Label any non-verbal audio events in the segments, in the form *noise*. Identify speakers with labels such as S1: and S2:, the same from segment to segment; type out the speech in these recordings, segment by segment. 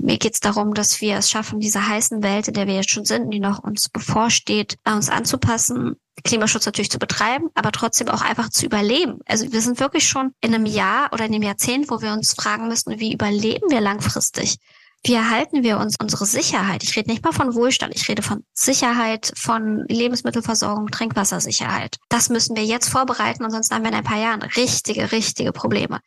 S1: Mir geht es darum, dass wir es schaffen, diese heißen Welt, in der wir jetzt schon sind, die noch uns bevorsteht, uns anzupassen, Klimaschutz natürlich zu betreiben, aber trotzdem auch einfach zu überleben. Also wir sind wirklich schon in einem Jahr oder in einem Jahrzehnt, wo wir uns fragen müssen, wie überleben wir langfristig? Wie erhalten wir uns unsere Sicherheit? Ich rede nicht mal von Wohlstand, ich rede von Sicherheit, von Lebensmittelversorgung, Trinkwassersicherheit. Das müssen wir jetzt vorbereiten und sonst haben wir in ein paar Jahren richtige, richtige Probleme.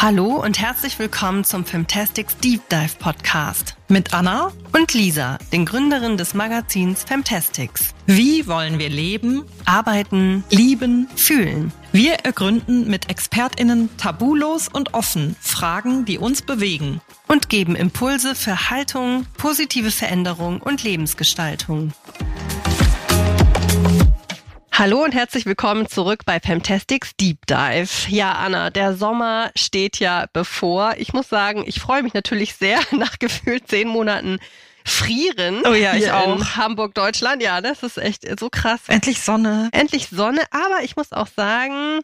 S2: Hallo und herzlich willkommen zum Femtastics Deep Dive Podcast mit Anna und Lisa, den Gründerinnen des Magazins Femtastics.
S3: Wie wollen wir leben,
S2: arbeiten,
S3: lieben,
S2: fühlen?
S3: Wir ergründen mit ExpertInnen tabulos und offen Fragen, die uns bewegen
S2: und geben Impulse für Haltung, positive Veränderung und Lebensgestaltung. Hallo und herzlich willkommen zurück bei Fantastics Deep Dive. Ja, Anna, der Sommer steht ja bevor. Ich muss sagen, ich freue mich natürlich sehr *laughs* nach gefühlt zehn Monaten frieren.
S3: Oh ja, ich auch.
S2: In Hamburg, Deutschland. Ja, das ist echt so krass.
S3: Endlich Sonne.
S2: Endlich Sonne. Aber ich muss auch sagen,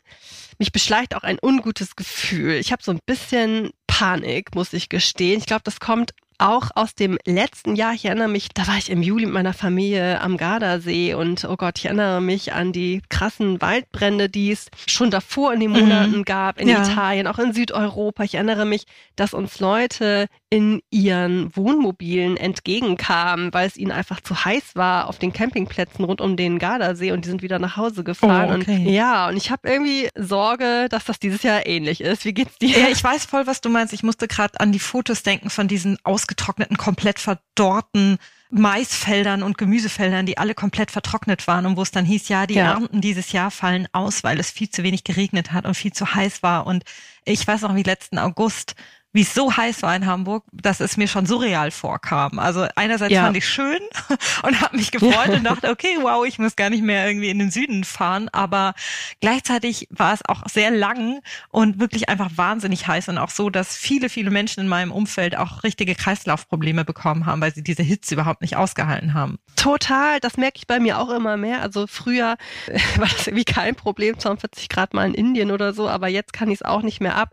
S2: mich beschleicht auch ein ungutes Gefühl. Ich habe so ein bisschen Panik, muss ich gestehen. Ich glaube, das kommt auch aus dem letzten Jahr. Ich erinnere mich, da war ich im Juli mit meiner Familie am Gardasee und oh Gott, ich erinnere mich an die krassen Waldbrände, die es schon davor in den mhm. Monaten mhm. gab, in ja. Italien, auch in Südeuropa. Ich erinnere mich, dass uns Leute in ihren Wohnmobilen entgegenkamen, weil es ihnen einfach zu heiß war auf den Campingplätzen rund um den Gardasee und die sind wieder nach Hause gefahren. Oh, okay. und, ja, und ich habe irgendwie Sorge, dass das dieses Jahr ähnlich ist. Wie geht's dir?
S3: Ja, ich weiß voll, was du meinst. Ich musste gerade an die Fotos denken von diesen Aus ausgetrockneten, komplett verdorrten Maisfeldern und Gemüsefeldern, die alle komplett vertrocknet waren und wo es dann hieß, ja, die ja. Ernten dieses Jahr fallen aus, weil es viel zu wenig geregnet hat und viel zu heiß war. Und ich weiß noch, wie letzten August wie es so heiß war in Hamburg, dass es mir schon surreal vorkam. Also einerseits ja. fand ich schön *laughs* und habe mich gefreut und dachte, okay, wow, ich muss gar nicht mehr irgendwie in den Süden fahren. Aber gleichzeitig war es auch sehr lang und wirklich einfach wahnsinnig heiß und auch so, dass viele, viele Menschen in meinem Umfeld auch richtige Kreislaufprobleme bekommen haben, weil sie diese Hitze überhaupt nicht ausgehalten haben.
S2: Total, das merke ich bei mir auch immer mehr. Also früher *laughs* war das irgendwie kein Problem, 42 Grad mal in Indien oder so, aber jetzt kann ich es auch nicht mehr ab.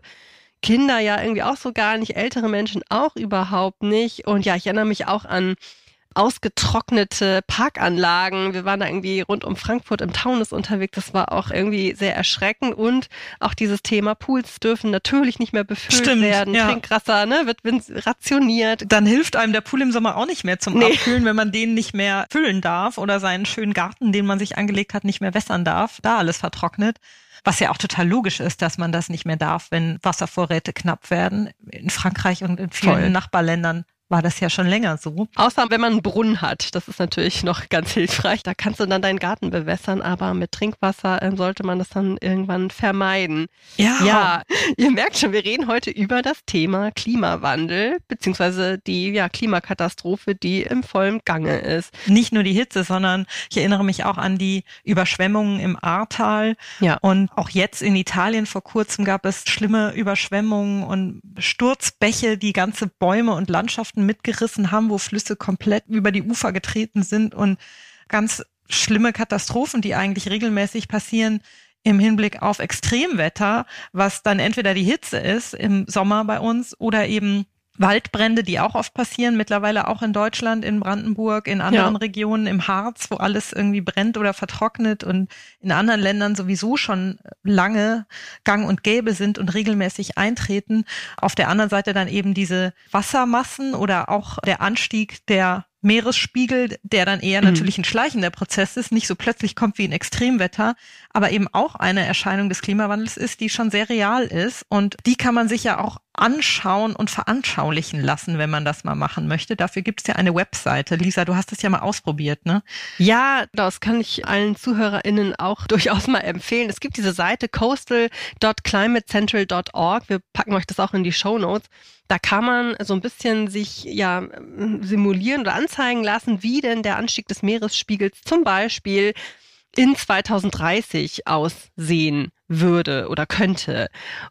S2: Kinder ja irgendwie auch so gar nicht, ältere Menschen auch überhaupt nicht. Und ja, ich erinnere mich auch an ausgetrocknete Parkanlagen. Wir waren da irgendwie rund um Frankfurt im Taunus unterwegs. Das war auch irgendwie sehr erschreckend. Und auch dieses Thema Pools dürfen natürlich nicht mehr befüllt Stimmt, werden. Ja. Trinkwasser ne, wird rationiert.
S3: Dann hilft einem der Pool im Sommer auch nicht mehr zum nee. Abkühlen, wenn man den nicht mehr füllen darf oder seinen schönen Garten, den man sich angelegt hat, nicht mehr wässern darf. Da alles vertrocknet. Was ja auch total logisch ist, dass man das nicht mehr darf, wenn Wasservorräte knapp werden. In Frankreich und in vielen Voll. Nachbarländern war das ja schon länger so.
S2: Außer wenn man einen Brunnen hat, das ist natürlich noch ganz hilfreich. Da kannst du dann deinen Garten bewässern, aber mit Trinkwasser äh, sollte man das dann irgendwann vermeiden. Ja. Ja, ihr merkt schon, wir reden heute über das Thema Klimawandel, beziehungsweise die ja, Klimakatastrophe, die im vollen Gange ist.
S3: Nicht nur die Hitze, sondern ich erinnere mich auch an die Überschwemmungen im Ahrtal. Ja. Und auch jetzt in Italien vor kurzem gab es schlimme Überschwemmungen und Sturzbäche, die ganze Bäume und Landschaften Landschaften mitgerissen haben, wo Flüsse komplett über die Ufer getreten sind und ganz schlimme Katastrophen, die eigentlich regelmäßig passieren im Hinblick auf Extremwetter, was dann entweder die Hitze ist im Sommer bei uns oder eben Waldbrände, die auch oft passieren, mittlerweile auch in Deutschland, in Brandenburg, in anderen ja. Regionen, im Harz, wo alles irgendwie brennt oder vertrocknet und in anderen Ländern sowieso schon lange gang und gäbe sind und regelmäßig eintreten. Auf der anderen Seite dann eben diese Wassermassen oder auch der Anstieg der Meeresspiegel, der dann eher mhm. natürlich ein schleichender Prozess ist, nicht so plötzlich kommt wie ein Extremwetter, aber eben auch eine Erscheinung des Klimawandels ist, die schon sehr real ist und die kann man sich ja auch anschauen und veranschaulichen lassen, wenn man das mal machen möchte. Dafür gibt es ja eine Webseite. Lisa, du hast das ja mal ausprobiert, ne?
S2: Ja, das kann ich allen ZuhörerInnen auch *laughs* durchaus mal empfehlen. Es gibt diese Seite coastal.climatecentral.org. Wir packen euch das auch in die Show Notes. Da kann man so ein bisschen sich ja simulieren oder anzeigen lassen, wie denn der Anstieg des Meeresspiegels zum Beispiel in 2030 aussehen würde oder könnte.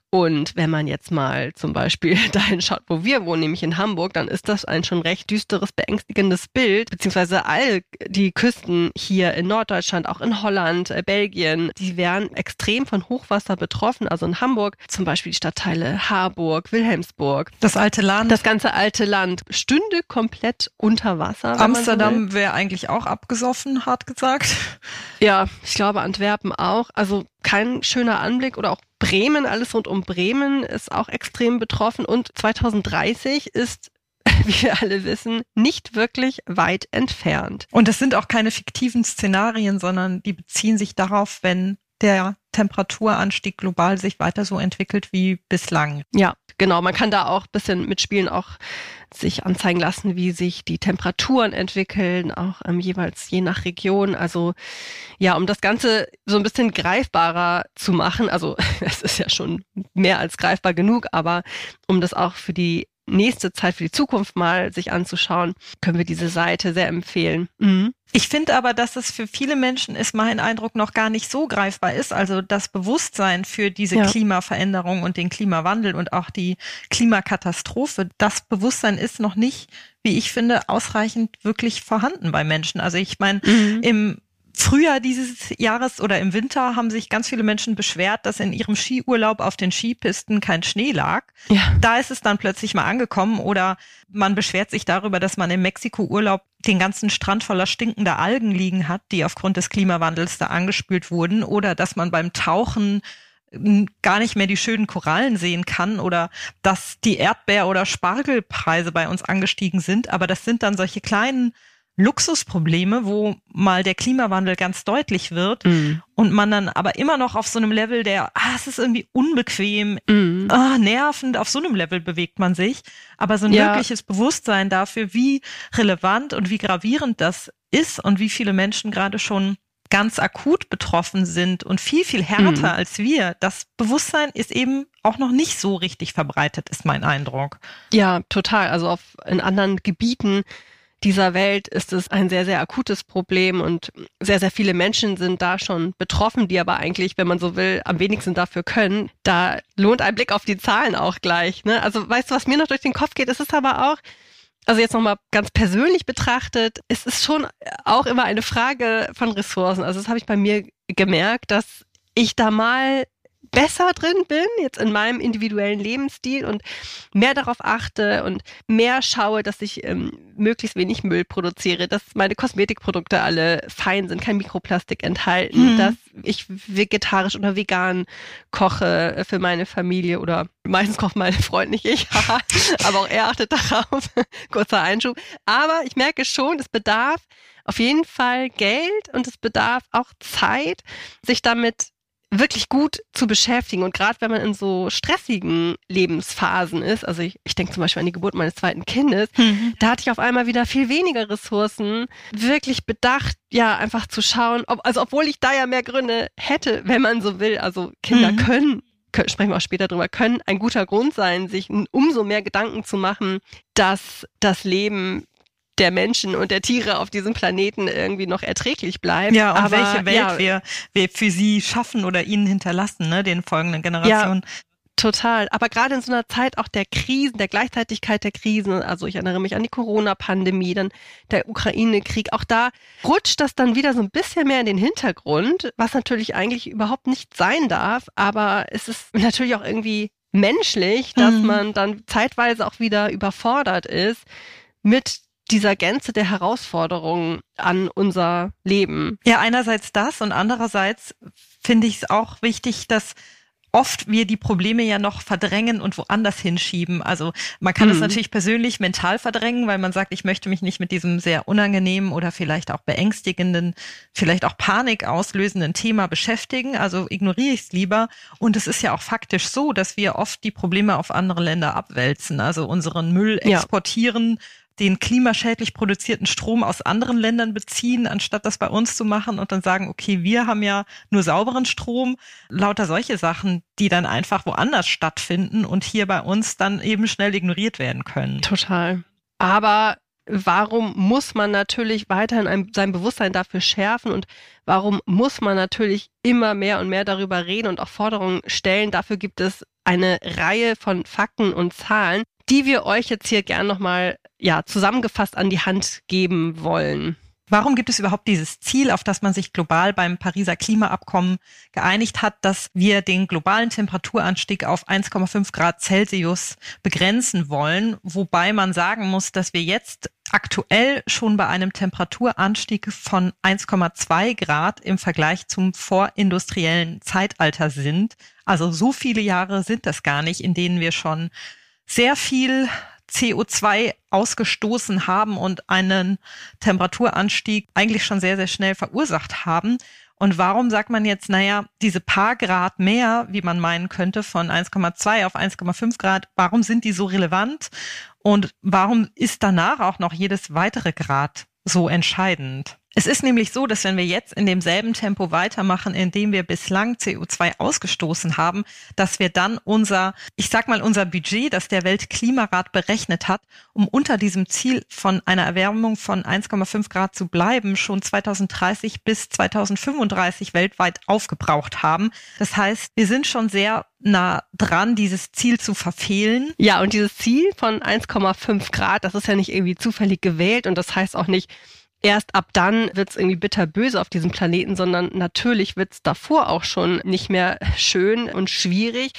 S2: Und wenn man jetzt mal zum Beispiel *laughs* dahin schaut, wo wir wohnen, nämlich in Hamburg, dann ist das ein schon recht düsteres, beängstigendes Bild, beziehungsweise all die Küsten hier in Norddeutschland, auch in Holland, äh, Belgien, die wären extrem von Hochwasser betroffen. Also in Hamburg zum Beispiel die Stadtteile Harburg, Wilhelmsburg.
S3: Das alte Land.
S2: Das ganze alte Land stünde komplett unter Wasser.
S3: Amsterdam so wäre eigentlich auch abgesoffen, hart gesagt.
S2: Ja, ich glaube Antwerpen auch. Also kein schöner Anblick oder auch Bremen, alles rund um Bremen ist auch extrem betroffen und 2030 ist *laughs* wie wir alle wissen, nicht wirklich weit entfernt.
S3: Und es sind auch keine fiktiven Szenarien, sondern die beziehen sich darauf, wenn der Temperaturanstieg global sich weiter so entwickelt wie bislang.
S2: Ja, genau. Man kann da auch ein bisschen mitspielen, auch sich anzeigen lassen, wie sich die Temperaturen entwickeln, auch ähm, jeweils je nach Region. Also ja, um das Ganze so ein bisschen greifbarer zu machen, also *laughs* es ist ja schon mehr als greifbar genug, aber um das auch für die nächste Zeit, für die Zukunft mal sich anzuschauen, können wir diese Seite sehr empfehlen.
S3: Mhm. Ich finde aber, dass es für viele Menschen ist mein Eindruck noch gar nicht so greifbar ist. Also das Bewusstsein für diese ja. Klimaveränderung und den Klimawandel und auch die Klimakatastrophe, das Bewusstsein ist noch nicht, wie ich finde, ausreichend wirklich vorhanden bei Menschen. Also ich meine, mhm. im Frühjahr dieses Jahres oder im Winter haben sich ganz viele Menschen beschwert, dass in ihrem Skiurlaub auf den Skipisten kein Schnee lag. Ja. Da ist es dann plötzlich mal angekommen oder man beschwert sich darüber, dass man im Mexiko-Urlaub den ganzen Strand voller stinkender Algen liegen hat, die aufgrund des Klimawandels da angespült wurden oder dass man beim Tauchen gar nicht mehr die schönen Korallen sehen kann oder dass die Erdbeer- oder Spargelpreise bei uns angestiegen sind. Aber das sind dann solche kleinen Luxusprobleme, wo mal der Klimawandel ganz deutlich wird mm. und man dann aber immer noch auf so einem Level der, ah, es ist irgendwie unbequem, mm. ah, nervend, auf so einem Level bewegt man sich. Aber so ein ja. wirkliches Bewusstsein dafür, wie relevant und wie gravierend das ist und wie viele Menschen gerade schon ganz akut betroffen sind und viel, viel härter mm. als wir. Das Bewusstsein ist eben auch noch nicht so richtig verbreitet, ist mein Eindruck.
S2: Ja, total. Also auf, in anderen Gebieten dieser Welt ist es ein sehr, sehr akutes Problem und sehr, sehr viele Menschen sind da schon betroffen, die aber eigentlich, wenn man so will, am wenigsten dafür können. Da lohnt ein Blick auf die Zahlen auch gleich. Ne? Also weißt du, was mir noch durch den Kopf geht? Es ist aber auch, also jetzt nochmal ganz persönlich betrachtet, es ist schon auch immer eine Frage von Ressourcen. Also das habe ich bei mir gemerkt, dass ich da mal besser drin bin, jetzt in meinem individuellen Lebensstil und mehr darauf achte und mehr schaue, dass ich ähm, möglichst wenig Müll produziere, dass meine Kosmetikprodukte alle fein sind, kein Mikroplastik enthalten, mhm. dass ich vegetarisch oder vegan koche für meine Familie oder meistens kocht meine Freund nicht ich, *laughs* aber auch er achtet darauf. *laughs* Kurzer Einschub. Aber ich merke schon, es bedarf auf jeden Fall Geld und es bedarf auch Zeit, sich damit wirklich gut zu beschäftigen. Und gerade wenn man in so stressigen Lebensphasen ist, also ich, ich denke zum Beispiel an die Geburt meines zweiten Kindes, mhm. da hatte ich auf einmal wieder viel weniger Ressourcen, wirklich bedacht, ja, einfach zu schauen, ob, also obwohl ich da ja mehr Gründe hätte, wenn man so will. Also Kinder mhm. können können, sprechen wir auch später drüber, können ein guter Grund sein, sich umso mehr Gedanken zu machen, dass das Leben der Menschen und der Tiere auf diesem Planeten irgendwie noch erträglich bleibt.
S3: Ja, und Aber, welche Welt ja, wir, wir für sie schaffen oder ihnen hinterlassen, ne, den folgenden Generationen. Ja.
S2: Total. Aber gerade in so einer Zeit auch der Krisen, der Gleichzeitigkeit der Krisen, also ich erinnere mich an die Corona-Pandemie, dann der Ukraine-Krieg, auch da rutscht das dann wieder so ein bisschen mehr in den Hintergrund, was natürlich eigentlich überhaupt nicht sein darf. Aber es ist natürlich auch irgendwie menschlich, dass mhm. man dann zeitweise auch wieder überfordert ist mit dieser Gänze der Herausforderungen an unser Leben.
S3: Ja, einerseits das und andererseits finde ich es auch wichtig, dass oft wir die Probleme ja noch verdrängen und woanders hinschieben. Also man kann es mhm. natürlich persönlich mental verdrängen, weil man sagt, ich möchte mich nicht mit diesem sehr unangenehmen oder vielleicht auch beängstigenden, vielleicht auch Panik auslösenden Thema beschäftigen. Also ignoriere ich es lieber. Und es ist ja auch faktisch so, dass wir oft die Probleme auf andere Länder abwälzen. Also unseren Müll exportieren. Ja den klimaschädlich produzierten Strom aus anderen Ländern beziehen, anstatt das bei uns zu machen und dann sagen, okay, wir haben ja nur sauberen Strom, lauter solche Sachen, die dann einfach woanders stattfinden und hier bei uns dann eben schnell ignoriert werden können.
S2: Total. Aber warum muss man natürlich weiterhin ein, sein Bewusstsein dafür schärfen und warum muss man natürlich immer mehr und mehr darüber reden und auch Forderungen stellen. Dafür gibt es eine Reihe von Fakten und Zahlen, die wir euch jetzt hier gern nochmal ja, zusammengefasst an die Hand geben wollen.
S3: Warum gibt es überhaupt dieses Ziel, auf das man sich global beim Pariser Klimaabkommen geeinigt hat, dass wir den globalen Temperaturanstieg auf 1,5 Grad Celsius begrenzen wollen, wobei man sagen muss, dass wir jetzt aktuell schon bei einem Temperaturanstieg von 1,2 Grad im Vergleich zum vorindustriellen Zeitalter sind. Also so viele Jahre sind das gar nicht, in denen wir schon sehr viel CO2 ausgestoßen haben und einen Temperaturanstieg eigentlich schon sehr, sehr schnell verursacht haben. Und warum sagt man jetzt, naja, diese paar Grad mehr, wie man meinen könnte, von 1,2 auf 1,5 Grad, warum sind die so relevant? Und warum ist danach auch noch jedes weitere Grad so entscheidend? Es ist nämlich so, dass wenn wir jetzt in demselben Tempo weitermachen, in dem wir bislang CO2 ausgestoßen haben, dass wir dann unser, ich sag mal, unser Budget, das der Weltklimarat berechnet hat, um unter diesem Ziel von einer Erwärmung von 1,5 Grad zu bleiben, schon 2030 bis 2035 weltweit aufgebraucht haben. Das heißt, wir sind schon sehr nah dran, dieses Ziel zu verfehlen.
S2: Ja, und dieses Ziel von 1,5 Grad, das ist ja nicht irgendwie zufällig gewählt und das heißt auch nicht, erst ab dann wird's irgendwie bitterböse auf diesem Planeten, sondern natürlich wird's davor auch schon nicht mehr schön und schwierig.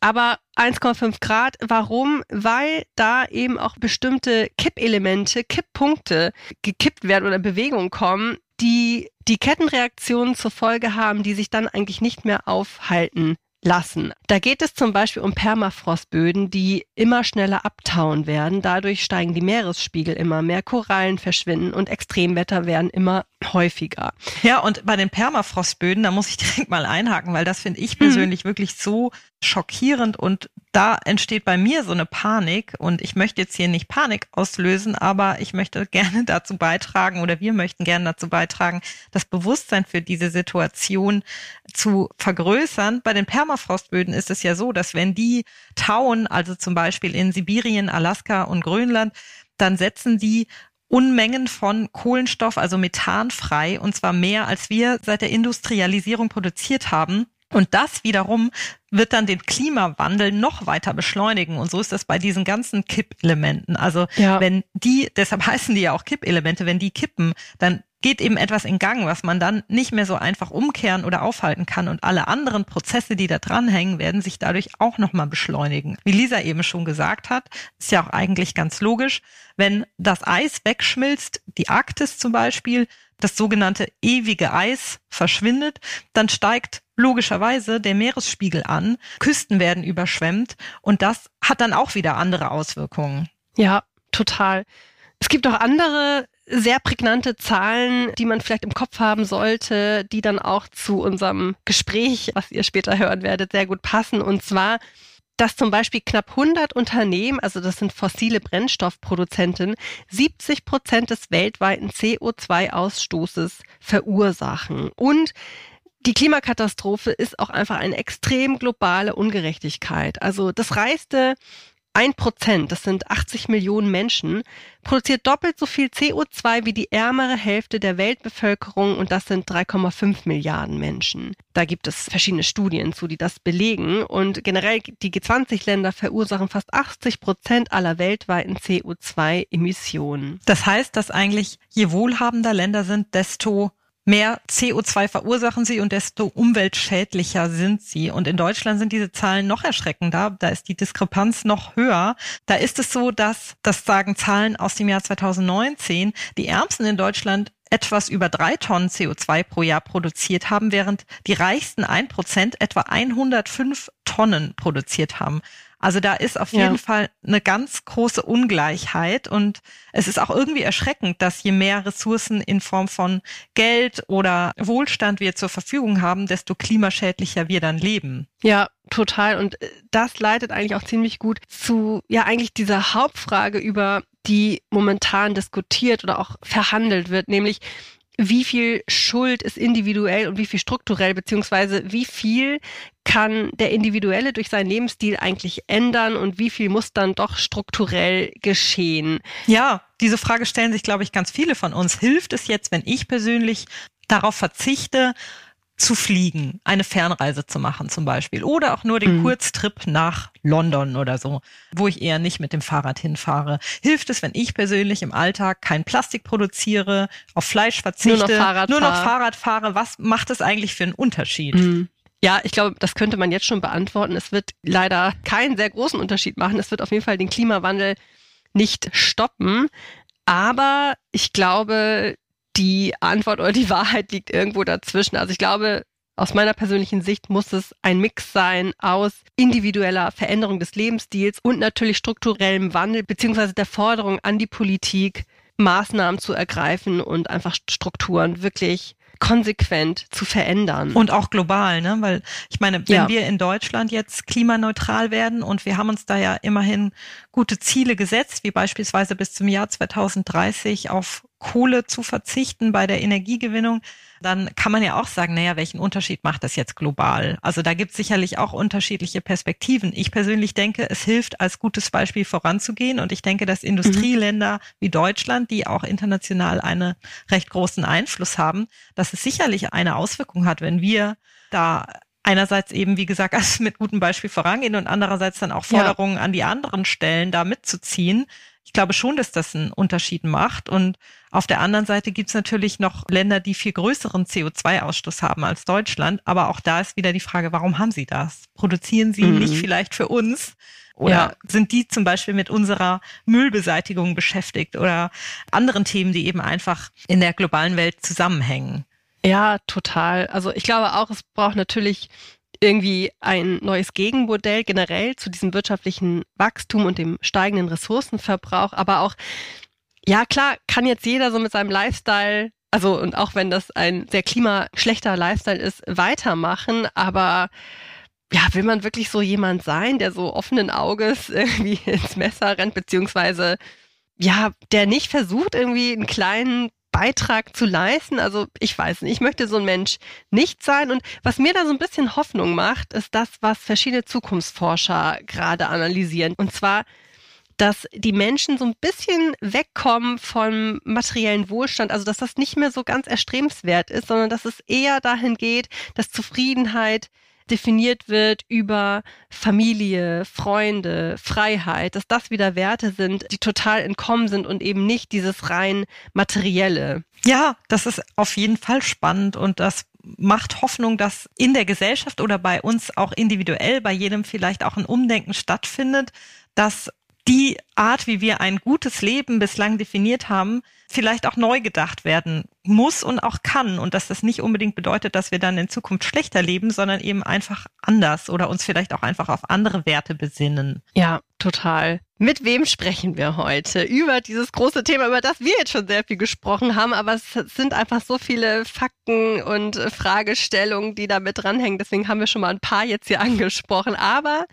S2: Aber 1,5 Grad, warum? Weil da eben auch bestimmte Kippelemente, Kipppunkte gekippt werden oder in Bewegung kommen, die die Kettenreaktionen zur Folge haben, die sich dann eigentlich nicht mehr aufhalten lassen. Da geht es zum Beispiel um Permafrostböden, die immer schneller abtauen werden. Dadurch steigen die Meeresspiegel immer mehr, Korallen verschwinden und Extremwetter werden immer häufiger.
S3: Ja, und bei den Permafrostböden, da muss ich *laughs* direkt mal einhaken, weil das finde ich persönlich mhm. wirklich so schockierend und da entsteht bei mir so eine Panik und ich möchte jetzt hier nicht Panik auslösen, aber ich möchte gerne *laughs* dazu beitragen oder wir möchten gerne dazu beitragen, das Bewusstsein für diese Situation zu vergrößern. Bei den Permafrostböden ist es ja so, dass wenn die tauen, also zum Beispiel in Sibirien, Alaska und Grönland, dann setzen die Unmengen von Kohlenstoff, also Methan frei, und zwar mehr, als wir seit der Industrialisierung produziert haben. Und das wiederum wird dann den Klimawandel noch weiter beschleunigen. Und so ist das bei diesen ganzen Kippelementen. Also ja. wenn die, deshalb heißen die ja auch Kippelemente, wenn die kippen, dann geht eben etwas in Gang, was man dann nicht mehr so einfach umkehren oder aufhalten kann. Und alle anderen Prozesse, die da dranhängen, werden sich dadurch auch nochmal beschleunigen. Wie Lisa eben schon gesagt hat, ist ja auch eigentlich ganz logisch, wenn das Eis wegschmilzt, die Arktis zum Beispiel, das sogenannte ewige Eis verschwindet, dann steigt logischerweise der Meeresspiegel an, Küsten werden überschwemmt und das hat dann auch wieder andere Auswirkungen.
S2: Ja, total. Es gibt auch andere sehr prägnante Zahlen, die man vielleicht im Kopf haben sollte, die dann auch zu unserem Gespräch, was ihr später hören werdet, sehr gut passen. Und zwar dass zum Beispiel knapp 100 Unternehmen, also das sind fossile Brennstoffproduzenten, 70 Prozent des weltweiten CO2-Ausstoßes verursachen. Und die Klimakatastrophe ist auch einfach eine extrem globale Ungerechtigkeit. Also das reichste ein Prozent, das sind 80 Millionen Menschen, produziert doppelt so viel CO2 wie die ärmere Hälfte der Weltbevölkerung und das sind 3,5 Milliarden Menschen. Da gibt es verschiedene Studien zu, die das belegen und generell die G20-Länder verursachen fast 80 Prozent aller weltweiten CO2-Emissionen.
S3: Das heißt, dass eigentlich je wohlhabender Länder sind, desto mehr CO2 verursachen sie und desto umweltschädlicher sind sie. Und in Deutschland sind diese Zahlen noch erschreckender. Da ist die Diskrepanz noch höher. Da ist es so, dass, das sagen Zahlen aus dem Jahr 2019, die Ärmsten in Deutschland etwas über drei Tonnen CO2 pro Jahr produziert haben, während die reichsten ein Prozent etwa 105 Tonnen produziert haben. Also da ist auf jeden Fall eine ganz große Ungleichheit und es ist auch irgendwie erschreckend, dass je mehr Ressourcen in Form von Geld oder Wohlstand wir zur Verfügung haben, desto klimaschädlicher wir dann leben.
S2: Ja, total. Und äh, das leitet eigentlich auch ziemlich gut zu, ja, eigentlich dieser Hauptfrage über die momentan diskutiert oder auch verhandelt wird, nämlich wie viel Schuld ist individuell und wie viel strukturell, beziehungsweise wie viel kann der Individuelle durch seinen Lebensstil eigentlich ändern und wie viel muss dann doch strukturell geschehen?
S3: Ja, diese Frage stellen sich, glaube ich, ganz viele von uns. Hilft es jetzt, wenn ich persönlich darauf verzichte, zu fliegen, eine Fernreise zu machen zum Beispiel oder auch nur den mhm. Kurztrip nach London oder so, wo ich eher nicht mit dem Fahrrad hinfahre. Hilft es, wenn ich persönlich im Alltag kein Plastik produziere, auf Fleisch verzichte,
S2: nur noch Fahrrad,
S3: nur noch Fahrrad fahre? Was macht es eigentlich für einen Unterschied? Mhm.
S2: Ja, ich glaube, das könnte man jetzt schon beantworten. Es wird leider keinen sehr großen Unterschied machen. Es wird auf jeden Fall den Klimawandel nicht stoppen. Aber ich glaube, die Antwort oder die Wahrheit liegt irgendwo dazwischen. Also ich glaube, aus meiner persönlichen Sicht muss es ein Mix sein aus individueller Veränderung des Lebensstils und natürlich strukturellem Wandel beziehungsweise der Forderung an die Politik, Maßnahmen zu ergreifen und einfach Strukturen wirklich konsequent zu verändern.
S3: Und auch global, ne? Weil ich meine, wenn ja. wir in Deutschland jetzt klimaneutral werden und wir haben uns da ja immerhin gute Ziele gesetzt, wie beispielsweise bis zum Jahr 2030 auf Kohle zu verzichten bei der Energiegewinnung, dann kann man ja auch sagen, naja, welchen Unterschied macht das jetzt global? Also da gibt es sicherlich auch unterschiedliche Perspektiven. Ich persönlich denke, es hilft, als gutes Beispiel voranzugehen. Und ich denke, dass Industrieländer mhm. wie Deutschland, die auch international einen recht großen Einfluss haben, dass es sicherlich eine Auswirkung hat, wenn wir da einerseits eben, wie gesagt, *laughs* als mit gutem Beispiel vorangehen und andererseits dann auch Forderungen ja. an die anderen Stellen da mitzuziehen. Ich glaube schon, dass das einen Unterschied macht. Und auf der anderen Seite gibt es natürlich noch Länder, die viel größeren CO2-Ausstoß haben als Deutschland. Aber auch da ist wieder die Frage, warum haben sie das? Produzieren sie mhm. nicht vielleicht für uns? Oder ja. sind die zum Beispiel mit unserer Müllbeseitigung beschäftigt oder anderen Themen, die eben einfach in der globalen Welt zusammenhängen?
S2: Ja, total. Also ich glaube auch, es braucht natürlich irgendwie ein neues Gegenmodell generell zu diesem wirtschaftlichen Wachstum und dem steigenden Ressourcenverbrauch, aber auch ja, klar, kann jetzt jeder so mit seinem Lifestyle, also und auch wenn das ein sehr klimaschlechter Lifestyle ist, weitermachen, aber ja, will man wirklich so jemand sein, der so offenen Auges *laughs* irgendwie ins Messer rennt, beziehungsweise ja, der nicht versucht, irgendwie einen kleinen Beitrag zu leisten. Also ich weiß nicht, ich möchte so ein Mensch nicht sein. Und was mir da so ein bisschen Hoffnung macht, ist das, was verschiedene Zukunftsforscher gerade analysieren. Und zwar dass die Menschen so ein bisschen wegkommen vom materiellen Wohlstand, also dass das nicht mehr so ganz erstrebenswert ist, sondern dass es eher dahin geht, dass Zufriedenheit definiert wird über Familie, Freunde, Freiheit, dass das wieder Werte sind, die total entkommen sind und eben nicht dieses rein materielle.
S3: Ja, das ist auf jeden Fall spannend und das macht Hoffnung, dass in der Gesellschaft oder bei uns auch individuell, bei jedem vielleicht auch ein Umdenken stattfindet, dass die Art, wie wir ein gutes Leben bislang definiert haben, vielleicht auch neu gedacht werden muss und auch kann. Und dass das nicht unbedingt bedeutet, dass wir dann in Zukunft schlechter leben, sondern eben einfach anders oder uns vielleicht auch einfach auf andere Werte besinnen.
S2: Ja, total. Mit wem sprechen wir heute über dieses große Thema, über das wir jetzt schon sehr viel gesprochen haben, aber es sind einfach so viele Fakten und Fragestellungen, die da mit dranhängen. Deswegen haben wir schon mal ein paar jetzt hier *laughs* angesprochen. Aber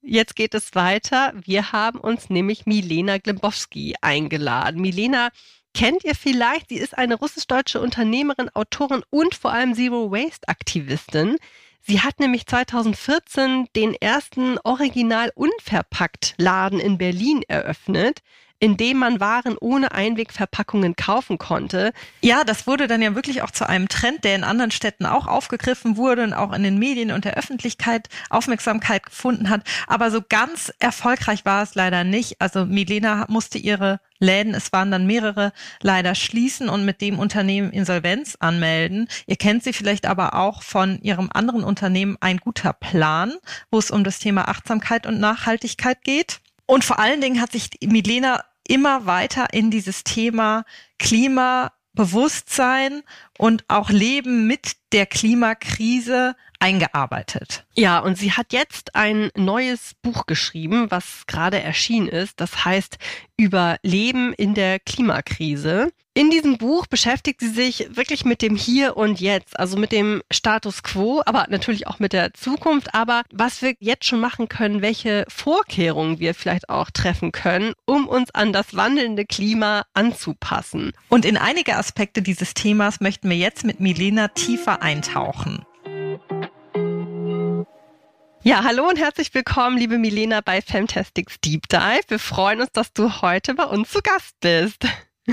S2: Jetzt geht es weiter. Wir haben uns nämlich Milena Glembowski eingeladen. Milena kennt ihr vielleicht. Sie ist eine russisch-deutsche Unternehmerin, Autorin und vor allem Zero Waste Aktivistin. Sie hat nämlich 2014 den ersten original unverpackt Laden in Berlin eröffnet in dem man Waren ohne Einwegverpackungen kaufen konnte.
S3: Ja, das wurde dann ja wirklich auch zu einem Trend, der in anderen Städten auch aufgegriffen wurde und auch in den Medien und der Öffentlichkeit Aufmerksamkeit gefunden hat. Aber so ganz erfolgreich war es leider nicht. Also Milena musste ihre Läden, es waren dann mehrere, leider schließen und mit dem Unternehmen Insolvenz anmelden. Ihr kennt sie vielleicht aber auch von ihrem anderen Unternehmen Ein guter Plan, wo es um das Thema Achtsamkeit und Nachhaltigkeit geht. Und vor allen Dingen hat sich Milena immer weiter in dieses Thema Klimabewusstsein und auch Leben mit der Klimakrise eingearbeitet.
S2: Ja, und sie hat jetzt ein neues Buch geschrieben, was gerade erschienen ist. Das heißt Überleben in der Klimakrise. In diesem Buch beschäftigt sie sich wirklich mit dem Hier und Jetzt, also mit dem Status quo, aber natürlich auch mit der Zukunft, aber was wir jetzt schon machen können, welche Vorkehrungen wir vielleicht auch treffen können, um uns an das wandelnde Klima anzupassen.
S3: Und in einige Aspekte dieses Themas möchten wir jetzt mit Milena tiefer eintauchen.
S2: Ja, hallo und herzlich willkommen, liebe Milena bei Fantastics Deep Dive. Wir freuen uns, dass du heute bei uns zu Gast bist.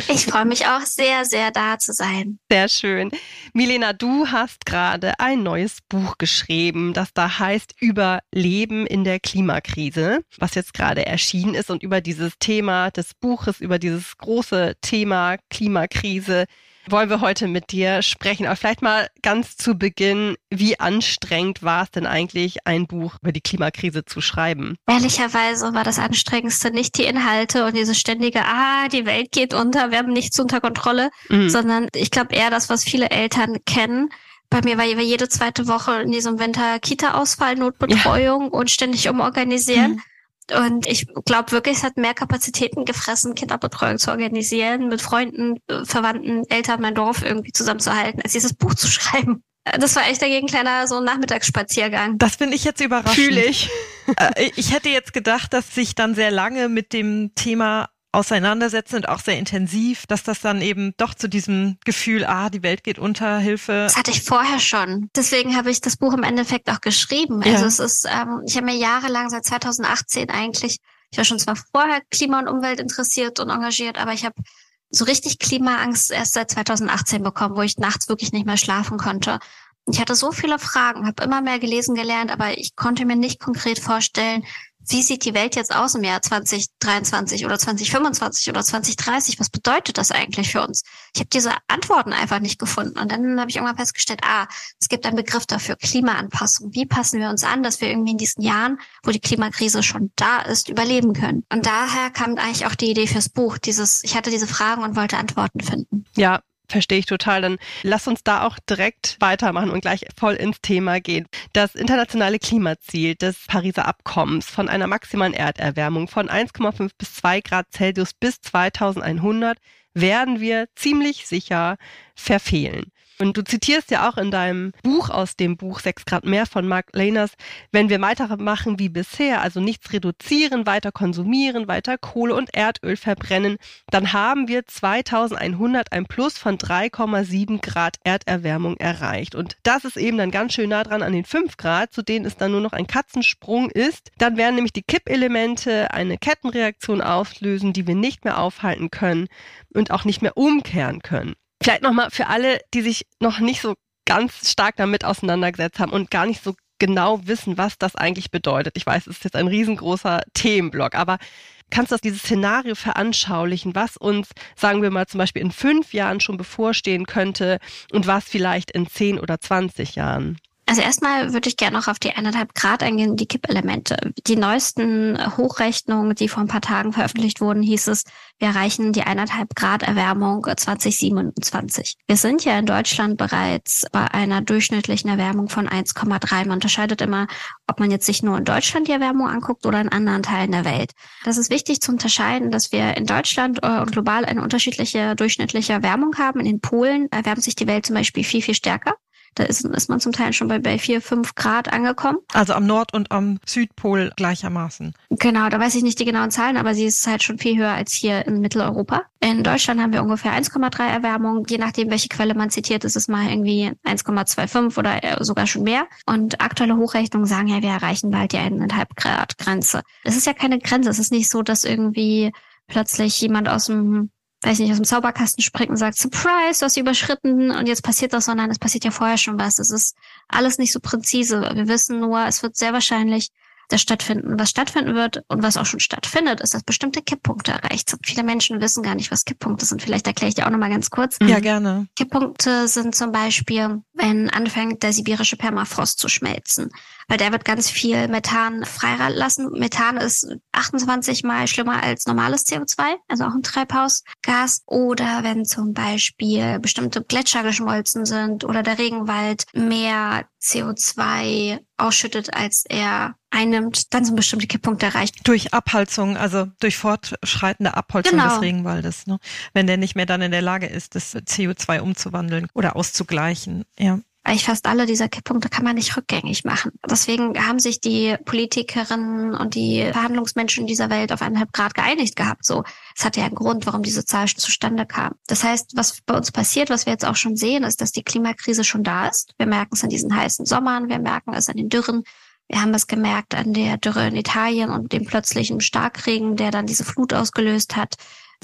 S1: Ich freue mich auch sehr, sehr da zu sein.
S2: Sehr schön. Milena, du hast gerade ein neues Buch geschrieben, das da heißt Überleben in der Klimakrise, was jetzt gerade erschienen ist und über dieses Thema des Buches, über dieses große Thema Klimakrise wollen wir heute mit dir sprechen. Aber vielleicht mal ganz zu Beginn, wie anstrengend war es denn eigentlich, ein Buch über die Klimakrise zu schreiben?
S1: Ehrlicherweise war das Anstrengendste nicht die Inhalte und diese ständige, ah, die Welt geht unter, wir haben nichts unter Kontrolle, mhm. sondern ich glaube eher das, was viele Eltern kennen. Bei mir war jede zweite Woche in diesem Winter Kita-Ausfall, Notbetreuung ja. und ständig umorganisieren. Mhm. Und ich glaube wirklich, es hat mehr Kapazitäten gefressen, Kinderbetreuung zu organisieren, mit Freunden, äh, Verwandten, Eltern mein Dorf irgendwie zusammenzuhalten, als dieses Buch zu *laughs* schreiben. Das war echt dagegen kleiner so ein Nachmittagsspaziergang.
S3: Das finde ich jetzt überraschend.
S2: Fühle ich.
S3: Äh, ich hätte jetzt gedacht, dass sich dann sehr lange mit dem Thema auseinandersetzen und auch sehr intensiv, dass das dann eben doch zu diesem Gefühl, ah, die Welt geht unter, Hilfe.
S1: Das hatte ich vorher schon. Deswegen habe ich das Buch im Endeffekt auch geschrieben. Ja. Also es ist, ähm, ich habe mir jahrelang seit 2018 eigentlich, ich war schon zwar vorher Klima und Umwelt interessiert und engagiert, aber ich habe so richtig Klimaangst erst seit 2018 bekommen, wo ich nachts wirklich nicht mehr schlafen konnte. Ich hatte so viele Fragen, habe immer mehr gelesen gelernt, aber ich konnte mir nicht konkret vorstellen, wie sieht die Welt jetzt aus im Jahr 2023 oder 2025 oder 2030? Was bedeutet das eigentlich für uns? Ich habe diese Antworten einfach nicht gefunden. Und dann habe ich irgendwann festgestellt, ah, es gibt einen Begriff dafür, Klimaanpassung. Wie passen wir uns an, dass wir irgendwie in diesen Jahren, wo die Klimakrise schon da ist, überleben können? Und daher kam eigentlich auch die Idee fürs Buch. Dieses, ich hatte diese Fragen und wollte Antworten finden.
S2: Ja, Verstehe ich total. Dann lass uns da auch direkt weitermachen und gleich voll ins Thema gehen. Das internationale Klimaziel des Pariser Abkommens von einer maximalen Erderwärmung von 1,5 bis 2 Grad Celsius bis 2100 werden wir ziemlich sicher verfehlen. Und du zitierst ja auch in deinem Buch aus dem Buch 6 Grad mehr von Mark Lehners, wenn wir weitermachen wie bisher, also nichts reduzieren, weiter konsumieren, weiter Kohle und Erdöl verbrennen, dann haben wir 2100 ein Plus von 3,7 Grad Erderwärmung erreicht. Und das ist eben dann ganz schön nah dran an den 5 Grad, zu denen es dann nur noch ein Katzensprung ist. Dann werden nämlich die Kippelemente eine Kettenreaktion auslösen, die wir nicht mehr aufhalten können und auch nicht mehr umkehren können. Vielleicht nochmal für alle, die sich noch nicht so ganz stark damit auseinandergesetzt haben und gar nicht so genau wissen, was das eigentlich bedeutet. Ich weiß, es ist jetzt ein riesengroßer Themenblock, aber kannst du dieses Szenario veranschaulichen, was uns, sagen wir mal, zum Beispiel in fünf Jahren schon bevorstehen könnte und was vielleicht in zehn oder zwanzig Jahren?
S1: Also erstmal würde ich gerne noch auf die eineinhalb Grad eingehen, die Kippelemente. Die neuesten Hochrechnungen, die vor ein paar Tagen veröffentlicht wurden, hieß es, wir erreichen die eineinhalb Grad Erwärmung 2027. Wir sind ja in Deutschland bereits bei einer durchschnittlichen Erwärmung von 1,3. Man unterscheidet immer, ob man jetzt sich nur in Deutschland die Erwärmung anguckt oder in anderen Teilen der Welt. Das ist wichtig zu unterscheiden, dass wir in Deutschland äh, und global eine unterschiedliche durchschnittliche Erwärmung haben. In Polen erwärmt sich die Welt zum Beispiel viel, viel stärker. Da ist, ist man zum Teil schon bei, bei vier, fünf Grad angekommen.
S3: Also am Nord- und am Südpol gleichermaßen.
S1: Genau, da weiß ich nicht die genauen Zahlen, aber sie ist halt schon viel höher als hier in Mitteleuropa. In Deutschland haben wir ungefähr 1,3 Erwärmung. Je nachdem, welche Quelle man zitiert, ist es mal irgendwie 1,25 oder sogar schon mehr. Und aktuelle Hochrechnungen sagen ja, wir erreichen bald die 1,5 Grad Grenze. Es ist ja keine Grenze. Es ist nicht so, dass irgendwie plötzlich jemand aus dem weiß nicht, aus dem Zauberkasten springt und sagt, Surprise, du hast überschritten und jetzt passiert das, sondern es passiert ja vorher schon was. Es ist alles nicht so präzise. Wir wissen nur, es wird sehr wahrscheinlich das stattfinden. Was stattfinden wird und was auch schon stattfindet, ist, dass bestimmte Kipppunkte erreicht sind. Viele Menschen wissen gar nicht, was Kipppunkte sind. Vielleicht erkläre ich dir auch nochmal ganz kurz.
S3: Ja, gerne.
S1: Kipppunkte sind zum Beispiel, wenn anfängt der sibirische Permafrost zu schmelzen weil der wird ganz viel Methan freilassen. Methan ist 28 mal schlimmer als normales CO2, also auch ein Treibhausgas. Oder wenn zum Beispiel bestimmte Gletscher geschmolzen sind oder der Regenwald mehr CO2 ausschüttet, als er einnimmt, dann sind bestimmte Kipppunkte erreicht.
S3: Durch Abholzung, also durch fortschreitende Abholzung genau. des Regenwaldes, ne? wenn der nicht mehr dann in der Lage ist, das CO2 umzuwandeln oder auszugleichen. Ja
S1: eigentlich fast alle dieser Kipppunkte kann man nicht rückgängig machen. Deswegen haben sich die Politikerinnen und die Verhandlungsmenschen dieser Welt auf eineinhalb Grad geeinigt gehabt. So, es hat ja einen Grund, warum diese Zahl zustande kam. Das heißt, was bei uns passiert, was wir jetzt auch schon sehen, ist, dass die Klimakrise schon da ist. Wir merken es an diesen heißen Sommern, wir merken es an den Dürren, Wir haben es gemerkt an der Dürre in Italien und dem plötzlichen Starkregen, der dann diese Flut ausgelöst hat.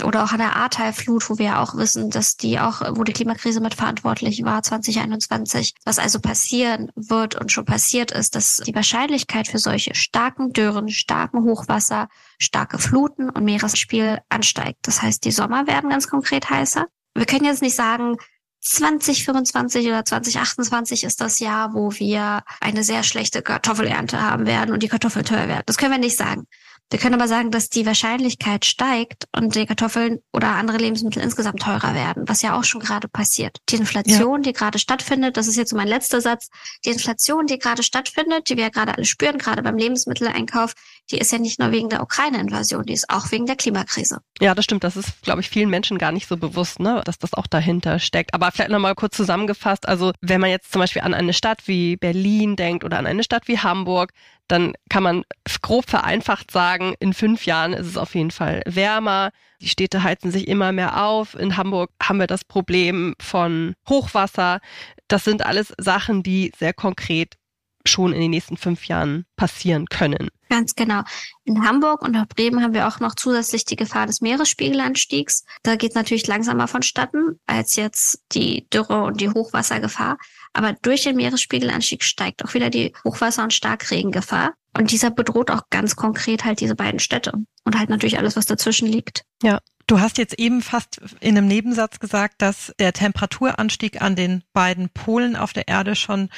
S1: Oder auch an der Ahrtal-Flut, wo wir auch wissen, dass die auch, wo die Klimakrise mitverantwortlich war, 2021. Was also passieren wird und schon passiert ist, dass die Wahrscheinlichkeit für solche starken Dürren, starken Hochwasser, starke Fluten und Meeresspiel ansteigt. Das heißt, die Sommer werden ganz konkret heißer. Wir können jetzt nicht sagen, 2025 oder 2028 ist das Jahr, wo wir eine sehr schlechte Kartoffelernte haben werden und die Kartoffeln teuer werden. Das können wir nicht sagen. Wir können aber sagen, dass die Wahrscheinlichkeit steigt und die Kartoffeln oder andere Lebensmittel insgesamt teurer werden, was ja auch schon gerade passiert. Die Inflation, ja. die gerade stattfindet, das ist jetzt mein letzter Satz, die Inflation, die gerade stattfindet, die wir ja gerade alle spüren, gerade beim Lebensmitteleinkauf, die ist ja nicht nur wegen der Ukraine-Invasion, die ist auch wegen der Klimakrise.
S2: Ja, das stimmt. Das ist, glaube ich, vielen Menschen gar nicht so bewusst, ne, dass das auch dahinter steckt. Aber vielleicht nochmal kurz zusammengefasst. Also, wenn man jetzt zum Beispiel an eine Stadt wie Berlin denkt oder an eine Stadt wie Hamburg, dann kann man grob vereinfacht sagen, in fünf Jahren ist es auf jeden Fall wärmer. Die Städte heizen sich immer mehr auf. In Hamburg haben wir das Problem von Hochwasser. Das sind alles Sachen, die sehr konkret schon in den nächsten fünf Jahren passieren können.
S1: Ganz genau. In Hamburg und auch Bremen haben wir auch noch zusätzlich die Gefahr des Meeresspiegelanstiegs. Da geht es natürlich langsamer vonstatten als jetzt die Dürre und die Hochwassergefahr. Aber durch den Meeresspiegelanstieg steigt auch wieder die Hochwasser- und Starkregengefahr. Und dieser bedroht auch ganz konkret halt diese beiden Städte und halt natürlich alles, was dazwischen liegt.
S3: Ja. Du hast jetzt eben fast in einem Nebensatz gesagt, dass der Temperaturanstieg an den beiden Polen auf der Erde schon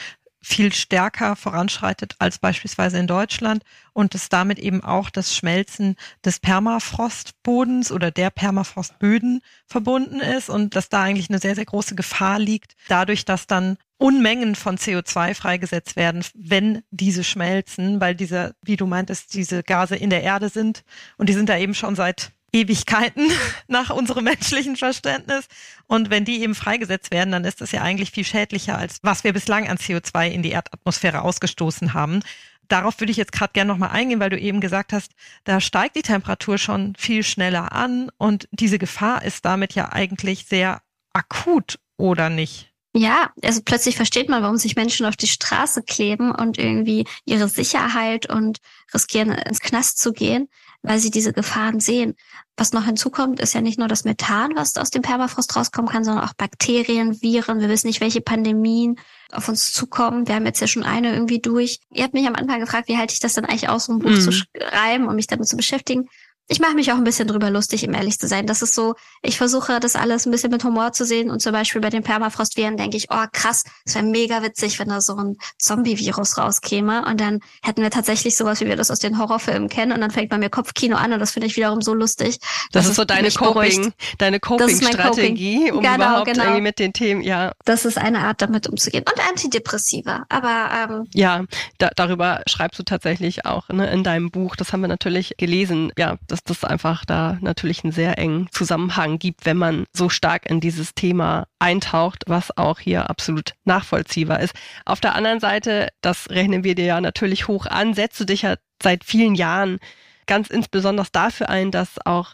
S3: viel stärker voranschreitet als beispielsweise in Deutschland und es damit eben auch das Schmelzen des Permafrostbodens oder der Permafrostböden verbunden ist und dass da eigentlich eine sehr, sehr große Gefahr liegt, dadurch, dass dann Unmengen von CO2 freigesetzt werden, wenn diese schmelzen, weil diese, wie du meintest, diese Gase in der Erde sind und die sind da eben schon seit Ewigkeiten *laughs* nach unserem menschlichen Verständnis. Und wenn die eben freigesetzt werden, dann ist das ja eigentlich viel schädlicher, als was wir bislang an CO2 in die Erdatmosphäre ausgestoßen haben. Darauf würde ich jetzt gerade gerne nochmal eingehen, weil du eben gesagt hast, da steigt die Temperatur schon viel schneller an und diese Gefahr ist damit ja eigentlich sehr akut, oder nicht?
S1: Ja, also plötzlich versteht man, warum sich Menschen auf die Straße kleben und irgendwie ihre Sicherheit und riskieren, ins Knast zu gehen weil sie diese Gefahren sehen. Was noch hinzukommt, ist ja nicht nur das Methan, was aus dem Permafrost rauskommen kann, sondern auch Bakterien, Viren. Wir wissen nicht, welche Pandemien auf uns zukommen. Wir haben jetzt ja schon eine irgendwie durch. Ihr habt mich am Anfang gefragt, wie halte ich das denn eigentlich aus, um ein Buch mhm. zu schreiben und mich damit zu beschäftigen ich mache mich auch ein bisschen drüber lustig, um ehrlich zu sein. Das ist so, ich versuche das alles ein bisschen mit Humor zu sehen und zum Beispiel bei den Permafrostviren denke ich, oh krass, es wäre mega witzig, wenn da so ein Zombie-Virus rauskäme und dann hätten wir tatsächlich sowas, wie wir das aus den Horrorfilmen kennen und dann fängt bei mir Kopfkino an und das finde ich wiederum so lustig.
S2: Das ist so deine Coping, deine Coping-Strategie, um genau, überhaupt genau. irgendwie mit den Themen, ja.
S1: Das ist eine Art, damit umzugehen. Und Antidepressiva, aber ähm,
S2: Ja, da, darüber schreibst du tatsächlich auch ne, in deinem Buch. Das haben wir natürlich gelesen. Ja, dass das einfach da natürlich einen sehr engen Zusammenhang gibt, wenn man so stark in dieses Thema eintaucht, was auch hier absolut nachvollziehbar ist. Auf der anderen Seite, das rechnen wir dir ja natürlich hoch an, setzt du dich ja seit vielen Jahren ganz insbesondere dafür ein, dass auch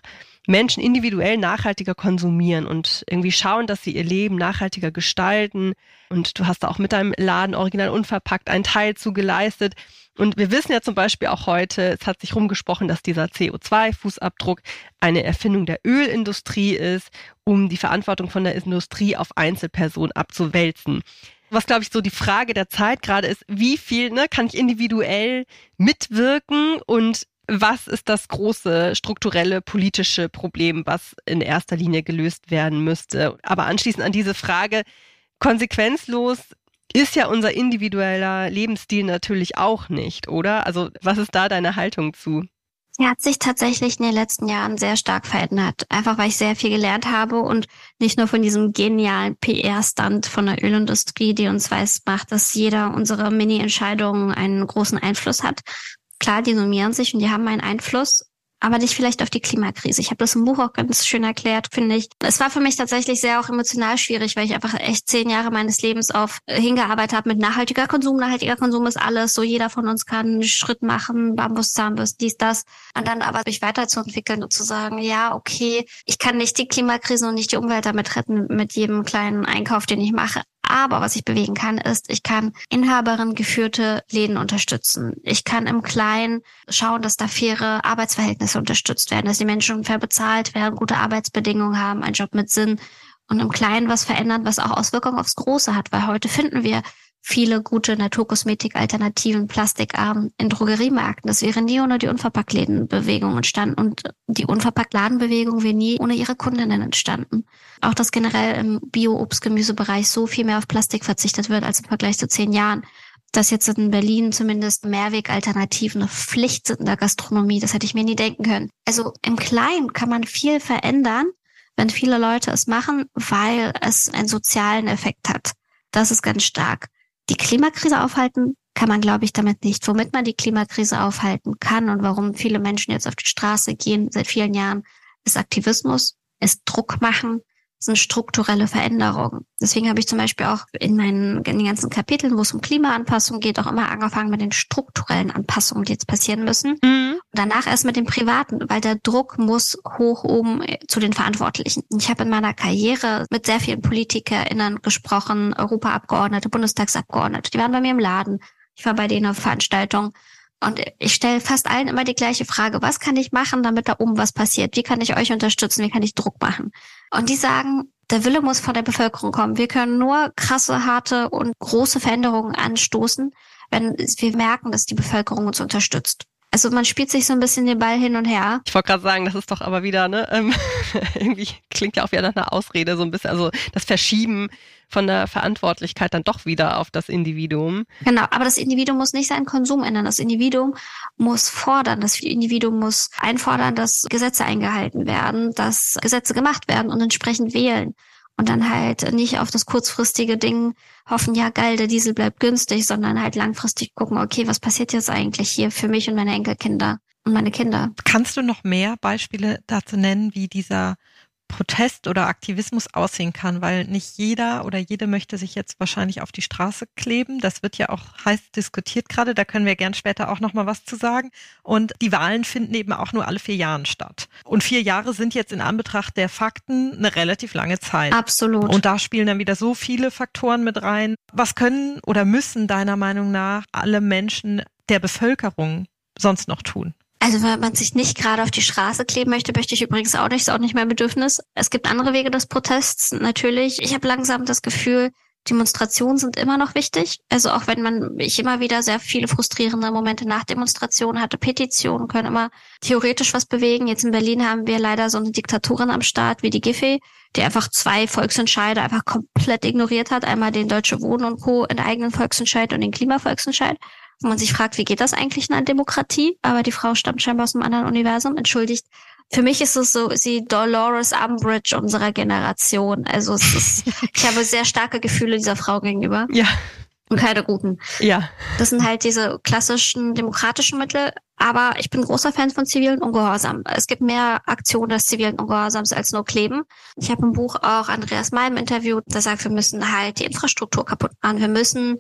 S2: Menschen individuell nachhaltiger konsumieren und irgendwie schauen, dass sie ihr Leben nachhaltiger gestalten. Und du hast auch mit deinem Laden original unverpackt einen Teil zu geleistet. Und wir wissen ja zum Beispiel auch heute, es hat sich rumgesprochen, dass dieser CO2-Fußabdruck eine Erfindung der Ölindustrie ist, um die Verantwortung von der Industrie auf Einzelpersonen abzuwälzen. Was, glaube ich, so die Frage der Zeit gerade ist, wie viel ne, kann ich individuell mitwirken und was ist das große strukturelle politische Problem, was in erster Linie gelöst werden müsste? Aber anschließend an diese Frage, konsequenzlos ist ja unser individueller Lebensstil natürlich auch nicht, oder? Also was ist da deine Haltung zu?
S1: Er hat sich tatsächlich in den letzten Jahren sehr stark verändert. Einfach weil ich sehr viel gelernt habe und nicht nur von diesem genialen PR-Stand von der Ölindustrie, die uns weiß macht, dass jeder unserer Mini-Entscheidungen einen großen Einfluss hat. Klar, die summieren sich und die haben einen Einfluss, aber nicht vielleicht auf die Klimakrise. Ich habe das im Buch auch ganz schön erklärt, finde ich. Es war für mich tatsächlich sehr auch emotional schwierig, weil ich einfach echt zehn Jahre meines Lebens auf äh, hingearbeitet habe mit nachhaltiger Konsum. Nachhaltiger Konsum ist alles, so jeder von uns kann einen Schritt machen, Bambuszahnbürste, dies, das. Und dann aber sich weiterzuentwickeln und zu sagen, ja, okay, ich kann nicht die Klimakrise und nicht die Umwelt damit retten mit jedem kleinen Einkauf, den ich mache. Aber was ich bewegen kann, ist, ich kann Inhaberin geführte Läden unterstützen. Ich kann im Kleinen schauen, dass da faire Arbeitsverhältnisse unterstützt werden, dass die Menschen fair bezahlt werden, gute Arbeitsbedingungen haben, einen Job mit Sinn und im Kleinen was verändern, was auch Auswirkungen aufs Große hat, weil heute finden wir viele gute Naturkosmetik-Alternativen, plastikarm in Drogeriemärkten. Das wäre nie ohne die Unverpacktlädenbewegung entstanden und die Unverpacktladenbewegung wäre nie ohne ihre Kundinnen entstanden. Auch dass generell im Bio-Obst-Gemüsebereich so viel mehr auf Plastik verzichtet wird als im Vergleich zu zehn Jahren. Dass jetzt in Berlin zumindest Mehrwegalternativen eine Pflicht sind in der Gastronomie, das hätte ich mir nie denken können. Also im Kleinen kann man viel verändern, wenn viele Leute es machen, weil es einen sozialen Effekt hat. Das ist ganz stark. Die Klimakrise aufhalten kann man, glaube ich, damit nicht. Womit man die Klimakrise aufhalten kann und warum viele Menschen jetzt auf die Straße gehen seit vielen Jahren, ist Aktivismus, ist Druck machen, sind strukturelle Veränderungen. Deswegen habe ich zum Beispiel auch in meinen in den ganzen Kapiteln, wo es um Klimaanpassung geht, auch immer angefangen mit den strukturellen Anpassungen, die jetzt passieren müssen. Mhm. Und danach erst mit dem Privaten, weil der Druck muss hoch oben äh, zu den Verantwortlichen. Ich habe in meiner Karriere mit sehr vielen PolitikerInnen gesprochen, Europaabgeordnete, Bundestagsabgeordnete. Die waren bei mir im Laden. Ich war bei denen auf Veranstaltungen. Und ich stelle fast allen immer die gleiche Frage, was kann ich machen, damit da oben was passiert? Wie kann ich euch unterstützen? Wie kann ich Druck machen? Und die sagen, der Wille muss von der Bevölkerung kommen. Wir können nur krasse, harte und große Veränderungen anstoßen, wenn wir merken, dass die Bevölkerung uns unterstützt. Also man spielt sich so ein bisschen den Ball hin und her.
S2: Ich wollte gerade sagen, das ist doch aber wieder, ne, ähm, *laughs* irgendwie klingt ja auch wieder nach einer Ausrede so ein bisschen, also das Verschieben von der Verantwortlichkeit dann doch wieder auf das Individuum.
S1: Genau, aber das Individuum muss nicht seinen Konsum ändern. Das Individuum muss fordern, das Individuum muss einfordern, dass Gesetze eingehalten werden, dass Gesetze gemacht werden und entsprechend wählen und dann halt nicht auf das kurzfristige Ding hoffen, ja geil, der Diesel bleibt günstig, sondern halt langfristig gucken, okay, was passiert jetzt eigentlich hier für mich und meine Enkelkinder und meine Kinder.
S3: Kannst du noch mehr Beispiele dazu nennen, wie dieser Protest oder Aktivismus aussehen kann, weil nicht jeder oder jede möchte sich jetzt wahrscheinlich auf die Straße kleben. Das wird ja auch heiß diskutiert gerade. Da können wir gern später auch noch mal was zu sagen. Und die Wahlen finden eben auch nur alle vier Jahre statt. Und vier Jahre sind jetzt in Anbetracht der Fakten eine relativ lange Zeit.
S1: Absolut.
S3: Und da spielen dann wieder so viele Faktoren mit rein. Was können oder müssen deiner Meinung nach alle Menschen der Bevölkerung sonst noch tun?
S1: Also wenn man sich nicht gerade auf die Straße kleben möchte, möchte ich übrigens auch nicht, ist auch nicht mein Bedürfnis. Es gibt andere Wege des Protests, natürlich. Ich habe langsam das Gefühl, Demonstrationen sind immer noch wichtig. Also auch wenn man, ich immer wieder sehr viele frustrierende Momente nach Demonstrationen hatte, Petitionen können immer theoretisch was bewegen. Jetzt in Berlin haben wir leider so eine Diktatorin am Start wie die Giffey, die einfach zwei Volksentscheide einfach komplett ignoriert hat. Einmal den Deutsche Wohnen und Co. in eigenen Volksentscheid und den Klimavolksentscheid wo man sich fragt, wie geht das eigentlich in einer Demokratie? Aber die Frau stammt scheinbar aus einem anderen Universum. Entschuldigt. Für mich ist es so, sie Dolores Umbridge unserer Generation. Also es ist, *laughs* ich habe sehr starke Gefühle dieser Frau gegenüber.
S2: Ja.
S1: Und keine guten.
S2: Ja.
S1: Das sind halt diese klassischen demokratischen Mittel. Aber ich bin großer Fan von zivilen Ungehorsam. Es gibt mehr Aktionen des zivilen Ungehorsams als nur Kleben. Ich habe im Buch auch Andreas Malm interviewt, der sagt, wir müssen halt die Infrastruktur kaputt machen. Wir müssen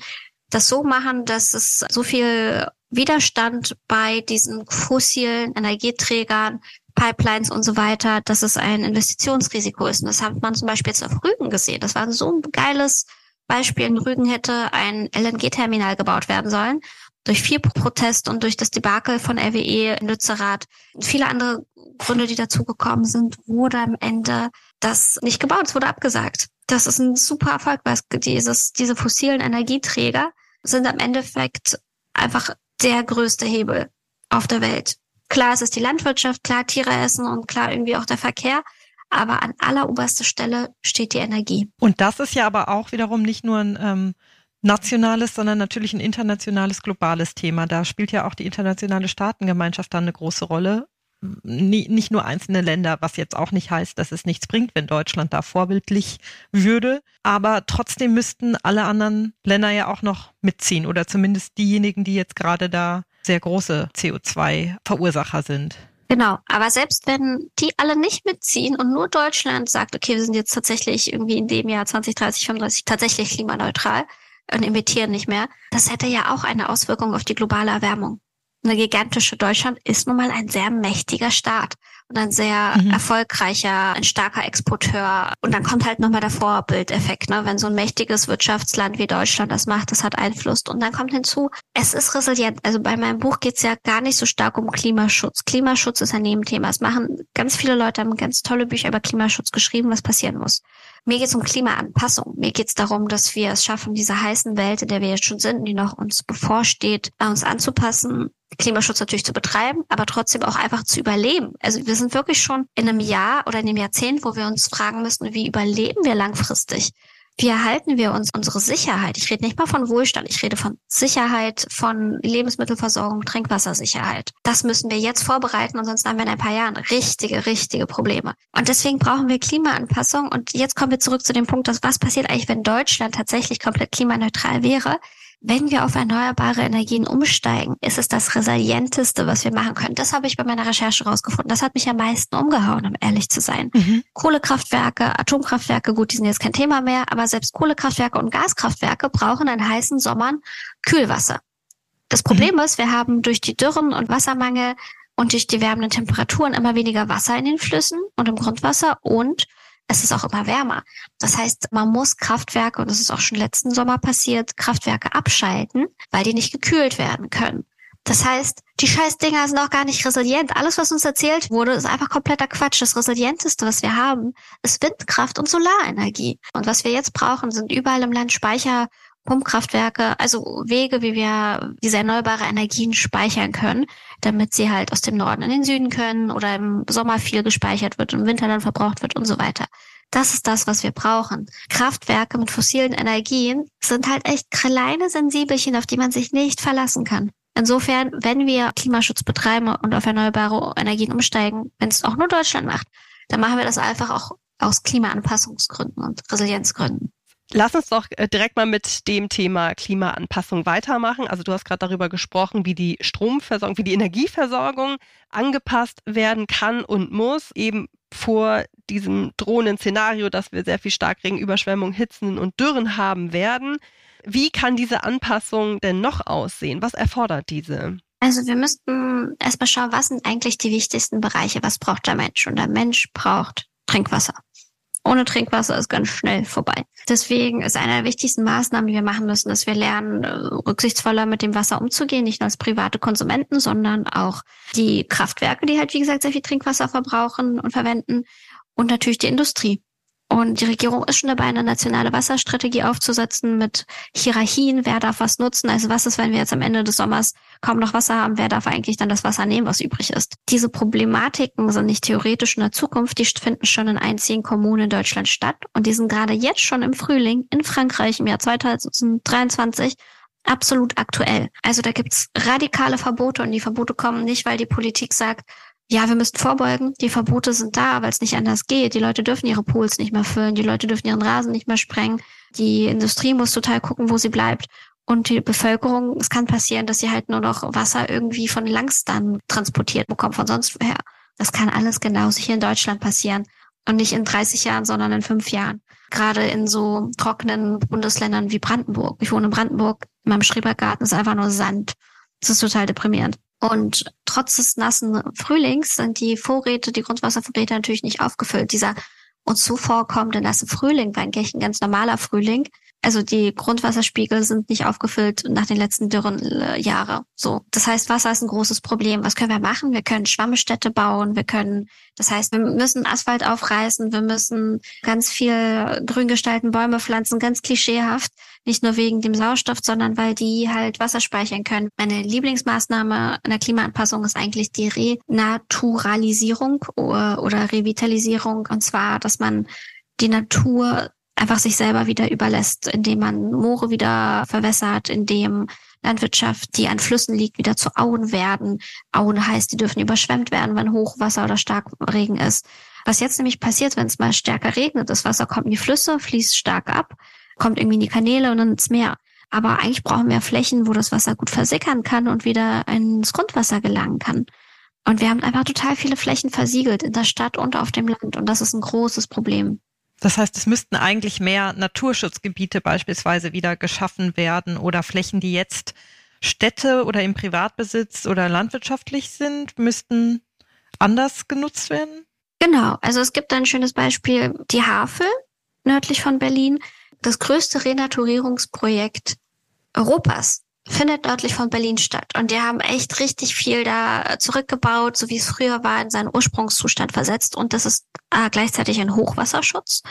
S1: das so machen, dass es so viel Widerstand bei diesen fossilen Energieträgern, Pipelines und so weiter, dass es ein Investitionsrisiko ist. Und das hat man zum Beispiel jetzt auf Rügen gesehen. Das war so ein geiles Beispiel. In Rügen hätte ein LNG-Terminal gebaut werden sollen. Durch viel Protest und durch das Debakel von RWE in Lützerath und viele andere Gründe, die dazugekommen sind, wurde am Ende das nicht gebaut. Es wurde abgesagt. Das ist ein super Erfolg, weil dieses, diese fossilen Energieträger sind am Endeffekt einfach der größte Hebel auf der Welt. Klar, es ist die Landwirtschaft, klar Tiere essen und klar irgendwie auch der Verkehr. Aber an alleroberster Stelle steht die Energie.
S3: Und das ist ja aber auch wiederum nicht nur ein ähm, nationales, sondern natürlich ein internationales, globales Thema. Da spielt ja auch die internationale Staatengemeinschaft dann eine große Rolle nicht nur einzelne Länder, was jetzt auch nicht heißt, dass es nichts bringt, wenn Deutschland da vorbildlich würde. Aber trotzdem müssten alle anderen Länder ja auch noch mitziehen oder zumindest diejenigen, die jetzt gerade da sehr große CO2-Verursacher sind.
S1: Genau, aber selbst wenn die alle nicht mitziehen und nur Deutschland sagt, okay, wir sind jetzt tatsächlich irgendwie in dem Jahr 2030, 35 tatsächlich klimaneutral und emittieren nicht mehr, das hätte ja auch eine Auswirkung auf die globale Erwärmung eine gigantische Deutschland ist nun mal ein sehr mächtiger Staat. und ein sehr mhm. erfolgreicher, ein starker Exporteur. Und dann kommt halt nochmal der Vorbildeffekt, ne? wenn so ein mächtiges Wirtschaftsland wie Deutschland das macht, das hat Einfluss. Und dann kommt hinzu, es ist resilient. Also bei meinem Buch geht es ja gar nicht so stark um Klimaschutz. Klimaschutz ist ein Nebenthema. Es machen ganz viele Leute, haben ganz tolle Bücher über Klimaschutz geschrieben, was passieren muss. Mir geht es um Klimaanpassung. Mir geht es darum, dass wir es schaffen, diese heißen Welt, in der wir jetzt schon sind, die noch uns bevorsteht, uns anzupassen, Klimaschutz natürlich zu betreiben, aber trotzdem auch einfach zu überleben. Also wir sind wirklich schon in einem Jahr oder in einem Jahrzehnt, wo wir uns fragen müssen, wie überleben wir langfristig? Wie erhalten wir uns unsere Sicherheit? Ich rede nicht mal von Wohlstand, ich rede von Sicherheit, von Lebensmittelversorgung, Trinkwassersicherheit. Das müssen wir jetzt vorbereiten, und sonst haben wir in ein paar Jahren richtige, richtige Probleme. Und deswegen brauchen wir Klimaanpassung. Und jetzt kommen wir zurück zu dem Punkt, dass was passiert eigentlich, wenn Deutschland tatsächlich komplett klimaneutral wäre? Wenn wir auf erneuerbare Energien umsteigen, ist es das resilienteste, was wir machen können. Das habe ich bei meiner Recherche rausgefunden. Das hat mich am meisten umgehauen, um ehrlich zu sein. Mhm. Kohlekraftwerke, Atomkraftwerke, gut, die sind jetzt kein Thema mehr, aber selbst Kohlekraftwerke und Gaskraftwerke brauchen in heißen Sommern Kühlwasser. Das Problem mhm. ist, wir haben durch die Dürren und Wassermangel und durch die wärmenden Temperaturen immer weniger Wasser in den Flüssen und im Grundwasser und es ist auch immer wärmer. Das heißt, man muss Kraftwerke, und das ist auch schon letzten Sommer passiert, Kraftwerke abschalten, weil die nicht gekühlt werden können. Das heißt, die Scheißdinger sind auch gar nicht resilient. Alles, was uns erzählt wurde, ist einfach kompletter Quatsch. Das Resilienteste, was wir haben, ist Windkraft und Solarenergie. Und was wir jetzt brauchen, sind überall im Land Speicher, Pumpkraftwerke, also Wege, wie wir diese erneuerbare Energien speichern können, damit sie halt aus dem Norden in den Süden können oder im Sommer viel gespeichert wird, im Winter dann verbraucht wird und so weiter. Das ist das, was wir brauchen. Kraftwerke mit fossilen Energien sind halt echt kleine Sensibelchen, auf die man sich nicht verlassen kann. Insofern, wenn wir Klimaschutz betreiben und auf erneuerbare Energien umsteigen, wenn es auch nur Deutschland macht, dann machen wir das einfach auch aus Klimaanpassungsgründen und Resilienzgründen.
S2: Lass uns doch äh, direkt mal mit dem Thema Klimaanpassung weitermachen. Also du hast gerade darüber gesprochen, wie die Stromversorgung, wie die Energieversorgung angepasst werden kann und muss, eben vor diesem drohenden Szenario, dass wir sehr viel Starkregen, Überschwemmungen, Hitzen und Dürren haben werden. Wie kann diese Anpassung denn noch aussehen? Was erfordert diese?
S1: Also wir müssten erstmal schauen, was sind eigentlich die wichtigsten Bereiche? Was braucht der Mensch? Und der Mensch braucht Trinkwasser ohne Trinkwasser ist ganz schnell vorbei. Deswegen ist eine der wichtigsten Maßnahmen, die wir machen müssen, dass wir lernen, äh, rücksichtsvoller mit dem Wasser umzugehen, nicht nur als private Konsumenten, sondern auch die Kraftwerke, die halt, wie gesagt, sehr viel Trinkwasser verbrauchen und verwenden und natürlich die Industrie. Und die Regierung ist schon dabei, eine nationale Wasserstrategie aufzusetzen mit Hierarchien. Wer darf was nutzen? Also was ist, wenn wir jetzt am Ende des Sommers kaum noch Wasser haben? Wer darf eigentlich dann das Wasser nehmen, was übrig ist? Diese Problematiken sind nicht theoretisch in der Zukunft. Die finden schon in einzigen Kommunen in Deutschland statt. Und die sind gerade jetzt schon im Frühling in Frankreich im Jahr 2023 absolut aktuell. Also da gibt's radikale Verbote und die Verbote kommen nicht, weil die Politik sagt, ja, wir müssen vorbeugen. Die Verbote sind da, weil es nicht anders geht. Die Leute dürfen ihre Pools nicht mehr füllen. Die Leute dürfen ihren Rasen nicht mehr sprengen. Die Industrie muss total gucken, wo sie bleibt. Und die Bevölkerung, es kann passieren, dass sie halt nur noch Wasser irgendwie von Langstern transportiert bekommt, von sonst woher. Das kann alles genauso hier in Deutschland passieren. Und nicht in 30 Jahren, sondern in fünf Jahren. Gerade in so trockenen Bundesländern wie Brandenburg. Ich wohne in Brandenburg. In meinem Schrebergarten ist einfach nur Sand. Das ist total deprimierend. Und trotz des nassen Frühlings sind die Vorräte, die Grundwasservorräte natürlich nicht aufgefüllt. Dieser uns zuvorkommende nasse Frühling war eigentlich ein ganz normaler Frühling. Also die Grundwasserspiegel sind nicht aufgefüllt nach den letzten dürren äh, Jahre. So, das heißt, Wasser ist ein großes Problem. Was können wir machen? Wir können Schwammstädte bauen. Wir können, das heißt, wir müssen Asphalt aufreißen. Wir müssen ganz viel Grün gestalten, Bäume pflanzen, ganz klischeehaft. Nicht nur wegen dem Sauerstoff, sondern weil die halt Wasser speichern können. Meine Lieblingsmaßnahme in der Klimaanpassung ist eigentlich die Renaturalisierung oder Revitalisierung. Und zwar, dass man die Natur einfach sich selber wieder überlässt, indem man Moore wieder verwässert, indem Landwirtschaft, die an Flüssen liegt, wieder zu Auen werden. Auen heißt, die dürfen überschwemmt werden, wenn Hochwasser oder Starkregen ist. Was jetzt nämlich passiert, wenn es mal stärker regnet, das Wasser kommt in die Flüsse, fließt stark ab, kommt irgendwie in die Kanäle und dann ins Meer. Aber eigentlich brauchen wir Flächen, wo das Wasser gut versickern kann und wieder ins Grundwasser gelangen kann. Und wir haben einfach total viele Flächen versiegelt in der Stadt und auf dem Land. Und das ist ein großes Problem.
S3: Das heißt, es müssten eigentlich mehr Naturschutzgebiete beispielsweise wieder geschaffen werden oder Flächen, die jetzt Städte oder im Privatbesitz oder landwirtschaftlich sind, müssten anders genutzt werden?
S1: Genau, also es gibt ein schönes Beispiel, die Havel nördlich von Berlin, das größte Renaturierungsprojekt Europas findet nördlich von Berlin statt. Und die haben echt richtig viel da zurückgebaut, so wie es früher war, in seinen Ursprungszustand versetzt. Und das ist äh, gleichzeitig ein Hochwasserschutz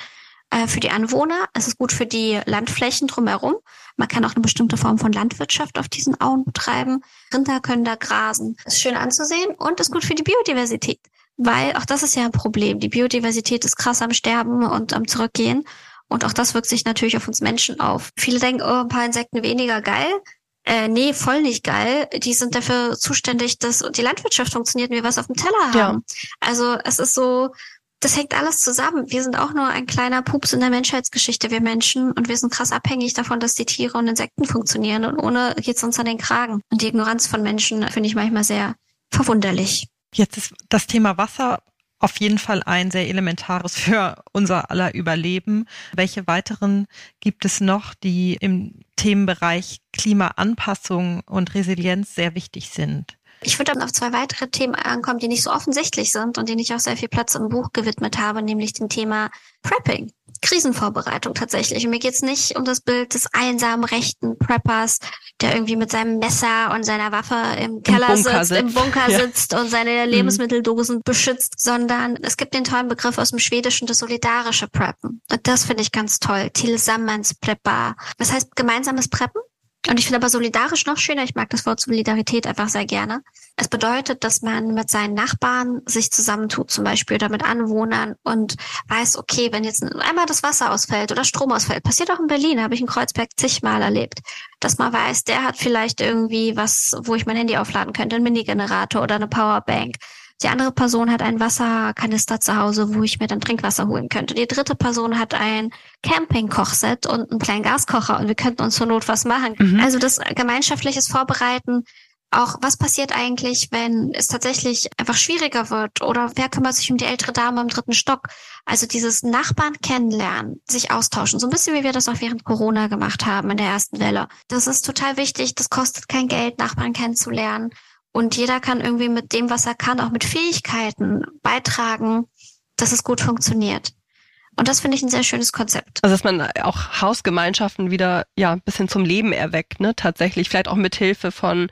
S1: äh, für die Anwohner. Es ist gut für die Landflächen drumherum. Man kann auch eine bestimmte Form von Landwirtschaft auf diesen Auen betreiben. Rinder können da grasen. Ist schön anzusehen und ist gut für die Biodiversität. Weil auch das ist ja ein Problem. Die Biodiversität ist krass am Sterben und am Zurückgehen. Und auch das wirkt sich natürlich auf uns Menschen auf. Viele denken, oh, ein paar Insekten weniger geil. Äh, nee, voll nicht geil. Die sind dafür zuständig, dass die Landwirtschaft funktioniert und wir was auf dem Teller haben. Ja. Also es ist so, das hängt alles zusammen. Wir sind auch nur ein kleiner Pups in der Menschheitsgeschichte, wir Menschen. Und wir sind krass abhängig davon, dass die Tiere und Insekten funktionieren. Und ohne geht's uns an den Kragen. Und die Ignoranz von Menschen finde ich manchmal sehr verwunderlich.
S3: Jetzt ist das Thema Wasser auf jeden Fall ein sehr elementares für unser aller Überleben. Welche weiteren gibt es noch, die im Themenbereich Klimaanpassung und Resilienz sehr wichtig sind?
S1: Ich würde dann auf zwei weitere Themen ankommen, die nicht so offensichtlich sind und denen ich auch sehr viel Platz im Buch gewidmet habe, nämlich dem Thema Prepping. Krisenvorbereitung tatsächlich. Und mir geht's nicht um das Bild des einsamen rechten Preppers, der irgendwie mit seinem Messer und seiner Waffe im Keller Im sitzt, im Bunker ja. sitzt und seine mhm. Lebensmitteldosen beschützt, sondern es gibt den tollen Begriff aus dem Schwedischen, das solidarische Preppen. Und das finde ich ganz toll. Tillsammans Prepper. Was heißt gemeinsames Preppen? Und ich finde aber solidarisch noch schöner. Ich mag das Wort Solidarität einfach sehr gerne. Es bedeutet, dass man mit seinen Nachbarn sich zusammentut, zum Beispiel, oder mit Anwohnern und weiß, okay, wenn jetzt einmal das Wasser ausfällt oder Strom ausfällt, passiert auch in Berlin, habe ich in Kreuzberg zigmal erlebt, dass man weiß, der hat vielleicht irgendwie was, wo ich mein Handy aufladen könnte, ein Minigenerator oder eine Powerbank die andere Person hat einen Wasserkanister zu Hause, wo ich mir dann Trinkwasser holen könnte. Die dritte Person hat ein Campingkochset und einen kleinen Gaskocher und wir könnten uns zur Not was machen. Mhm. Also das gemeinschaftliches Vorbereiten auch, was passiert eigentlich, wenn es tatsächlich einfach schwieriger wird? Oder wer kümmert sich um die ältere Dame im dritten Stock? Also dieses Nachbarn kennenlernen, sich austauschen, so ein bisschen wie wir das auch während Corona gemacht haben in der ersten Welle. Das ist total wichtig. Das kostet kein Geld, Nachbarn kennenzulernen. Und jeder kann irgendwie mit dem, was er kann, auch mit Fähigkeiten beitragen, dass es gut funktioniert. Und das finde ich ein sehr schönes Konzept.
S2: Also dass man auch Hausgemeinschaften wieder ja ein bisschen zum Leben erweckt, ne? Tatsächlich vielleicht auch mit Hilfe von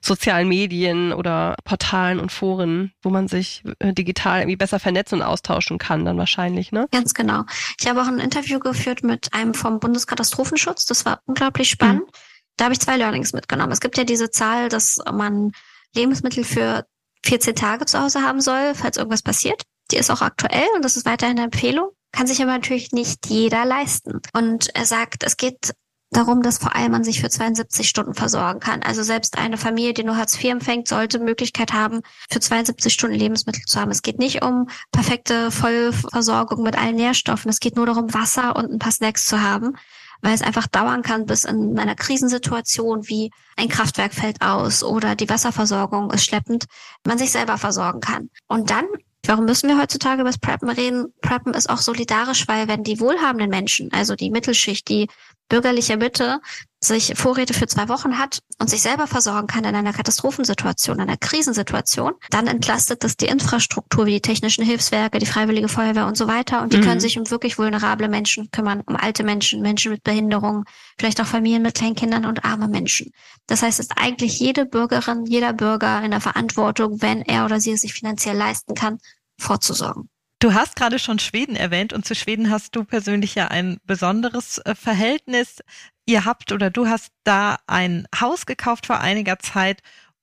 S2: sozialen Medien oder Portalen und Foren, wo man sich äh, digital irgendwie besser vernetzen und austauschen kann, dann wahrscheinlich, ne?
S1: Ganz genau. Ich habe auch ein Interview geführt mit einem vom Bundeskatastrophenschutz. Das war unglaublich spannend. Mhm. Da habe ich zwei Learnings mitgenommen. Es gibt ja diese Zahl, dass man Lebensmittel für 14 Tage zu Hause haben soll, falls irgendwas passiert. Die ist auch aktuell und das ist weiterhin eine Empfehlung. Kann sich aber natürlich nicht jeder leisten. Und er sagt, es geht darum, dass vor allem man sich für 72 Stunden versorgen kann. Also selbst eine Familie, die nur Hartz IV empfängt, sollte Möglichkeit haben, für 72 Stunden Lebensmittel zu haben. Es geht nicht um perfekte Vollversorgung mit allen Nährstoffen. Es geht nur darum, Wasser und ein paar Snacks zu haben weil es einfach dauern kann, bis in einer Krisensituation wie ein Kraftwerk fällt aus oder die Wasserversorgung ist schleppend, man sich selber versorgen kann. Und dann Warum müssen wir heutzutage über das Preppen reden? Preppen ist auch solidarisch, weil wenn die wohlhabenden Menschen, also die Mittelschicht, die bürgerliche Mitte sich Vorräte für zwei Wochen hat und sich selber versorgen kann in einer Katastrophensituation, in einer Krisensituation, dann entlastet das die Infrastruktur wie die technischen Hilfswerke, die Freiwillige Feuerwehr und so weiter. Und die mhm. können sich um wirklich vulnerable Menschen kümmern, um alte Menschen, Menschen mit Behinderungen, vielleicht auch Familien mit kleinen Kindern und arme Menschen. Das heißt, es ist eigentlich jede Bürgerin, jeder Bürger in der Verantwortung, wenn er oder sie es sich finanziell leisten kann, vorzusorgen.
S3: Du hast gerade schon Schweden erwähnt und zu Schweden hast du persönlich ja ein besonderes äh, Verhältnis. Ihr habt oder du hast da ein Haus gekauft vor einiger Zeit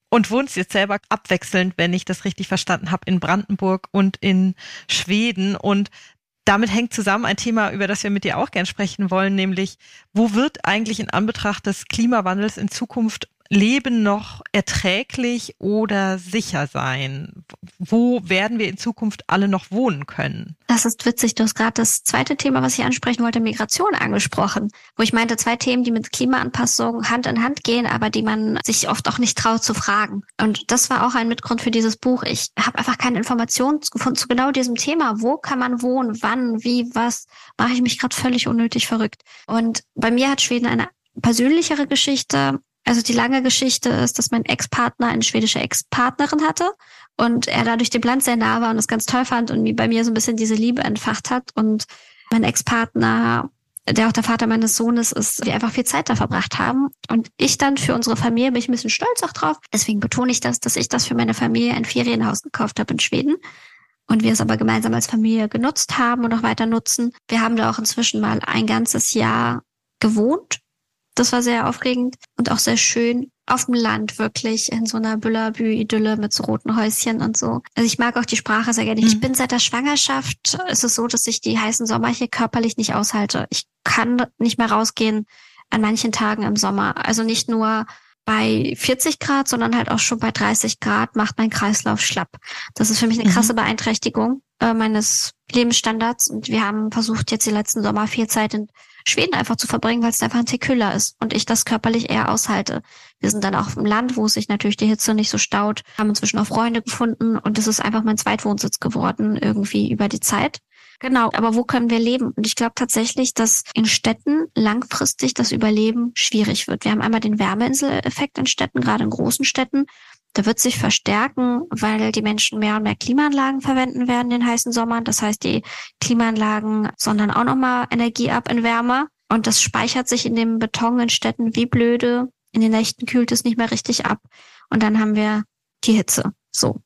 S3: und wohnst jetzt selber abwechselnd, wenn ich das richtig verstanden habe, in Brandenburg und in Schweden. Und damit hängt zusammen ein Thema, über das wir mit dir auch gern sprechen wollen, nämlich wo wird eigentlich in Anbetracht des Klimawandels in Zukunft Leben noch erträglich oder sicher sein? Wo werden wir in Zukunft alle noch wohnen können?
S1: Das ist witzig. Du hast gerade das zweite Thema, was ich ansprechen wollte, Migration angesprochen, wo ich meinte, zwei Themen, die mit Klimaanpassung Hand in Hand gehen, aber die man sich oft auch nicht traut zu fragen. Und das war auch ein Mitgrund für dieses Buch. Ich habe einfach keine Informationen gefunden zu genau diesem Thema. Wo kann man wohnen? Wann? Wie? Was? Mache ich mich gerade völlig unnötig verrückt. Und bei mir hat Schweden eine persönlichere Geschichte Also die lange Geschichte ist, dass mein Ex-Partner eine schwedische Ex-Partnerin hatte und er dadurch dem Land sehr nah war und es ganz toll fand und bei mir so ein bisschen diese Liebe entfacht hat. Und mein Ex-Partner, der auch der Vater meines Sohnes ist, wir einfach viel Zeit da verbracht haben. Und ich dann für unsere Familie bin ich ein bisschen stolz auch drauf. Deswegen betone ich das, dass ich das für meine Familie ein Ferienhaus gekauft habe in Schweden und wir es aber gemeinsam als Familie genutzt haben und auch weiter nutzen. Wir haben da auch inzwischen mal ein ganzes Jahr gewohnt das war sehr aufregend und auch sehr schön. Auf dem Land wirklich in so einer Büllabü-Idylle mit so roten Häuschen und so. Also ich mag auch die Sprache sehr gerne. Mhm. Ich bin seit der Schwangerschaft, ist es so, dass ich die heißen Sommer hier körperlich nicht aushalte. Ich kann nicht mehr rausgehen an manchen Tagen im Sommer. Also nicht nur bei 40 Grad, sondern halt auch schon bei 30 Grad macht mein Kreislauf schlapp. Das ist für mich eine mhm. krasse Beeinträchtigung äh, meines Lebensstandards. Und wir haben versucht, jetzt die letzten Sommer viel Zeit in Schweden einfach zu verbringen, weil es einfach ein Tick kühler ist und ich das körperlich eher aushalte. Wir sind dann auch im Land, wo sich natürlich die Hitze nicht so staut, haben inzwischen auch Freunde gefunden und es ist einfach mein Zweitwohnsitz geworden, irgendwie über die Zeit. Genau, aber wo können wir leben? Und ich glaube tatsächlich, dass in Städten langfristig das Überleben schwierig wird. Wir haben einmal den Wärmeinseleffekt in Städten, gerade in großen Städten. Der wird sich verstärken, weil die Menschen mehr und mehr Klimaanlagen verwenden werden in den heißen Sommern. Das heißt, die Klimaanlagen sondern auch nochmal Energie ab in Wärme. Und das speichert sich in dem Beton in Städten wie blöde. In den Nächten kühlt es nicht mehr richtig ab. Und dann haben wir die Hitze. So.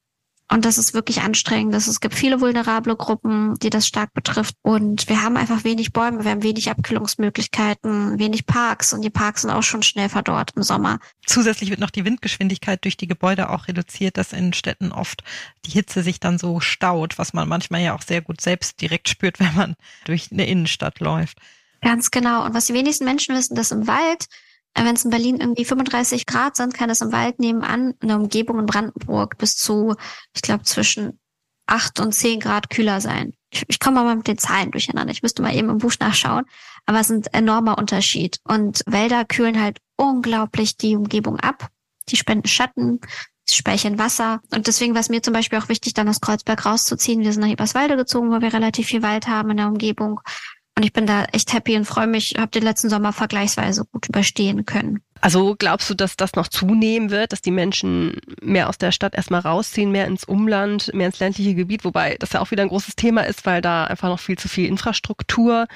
S1: Und das ist wirklich anstrengend. Es gibt viele vulnerable Gruppen, die das stark betrifft. Und wir haben einfach wenig Bäume, wir haben wenig Abkühlungsmöglichkeiten, wenig Parks. Und die Parks sind auch schon schnell verdorrt im Sommer.
S3: Zusätzlich wird noch die Windgeschwindigkeit durch die Gebäude auch reduziert, dass in Städten oft die Hitze sich dann so staut, was man manchmal ja auch sehr gut selbst direkt spürt, *laughs* wenn man durch eine Innenstadt läuft.
S1: Ganz genau. Und was die wenigsten Menschen wissen, dass im Wald wenn es in Berlin irgendwie 35 Grad sind, kann es im Wald nebenan in der Umgebung in Brandenburg bis zu, ich glaube, zwischen 8 und 10 Grad kühler sein. Ich, ich komme mal mit den Zahlen durcheinander. Ich müsste mal eben im Buch nachschauen. Aber es ist ein enormer Unterschied. Und Wälder kühlen halt unglaublich die Umgebung ab. Die spenden Schatten, sie speichern Wasser. Und deswegen war es mir zum Beispiel auch wichtig, dann aus Kreuzberg rauszuziehen. Wir sind nach Eberswalde gezogen, wo wir relativ viel Wald haben in der Umgebung. Und ich bin da echt happy und freue mich, habe den letzten Sommer vergleichsweise gut überstehen können.
S2: Also glaubst du, dass das noch zunehmen wird, dass die Menschen mehr aus der Stadt erstmal rausziehen, mehr ins Umland, mehr ins ländliche Gebiet, wobei das ja auch wieder ein großes Thema ist, weil da einfach noch viel zu viel Infrastruktur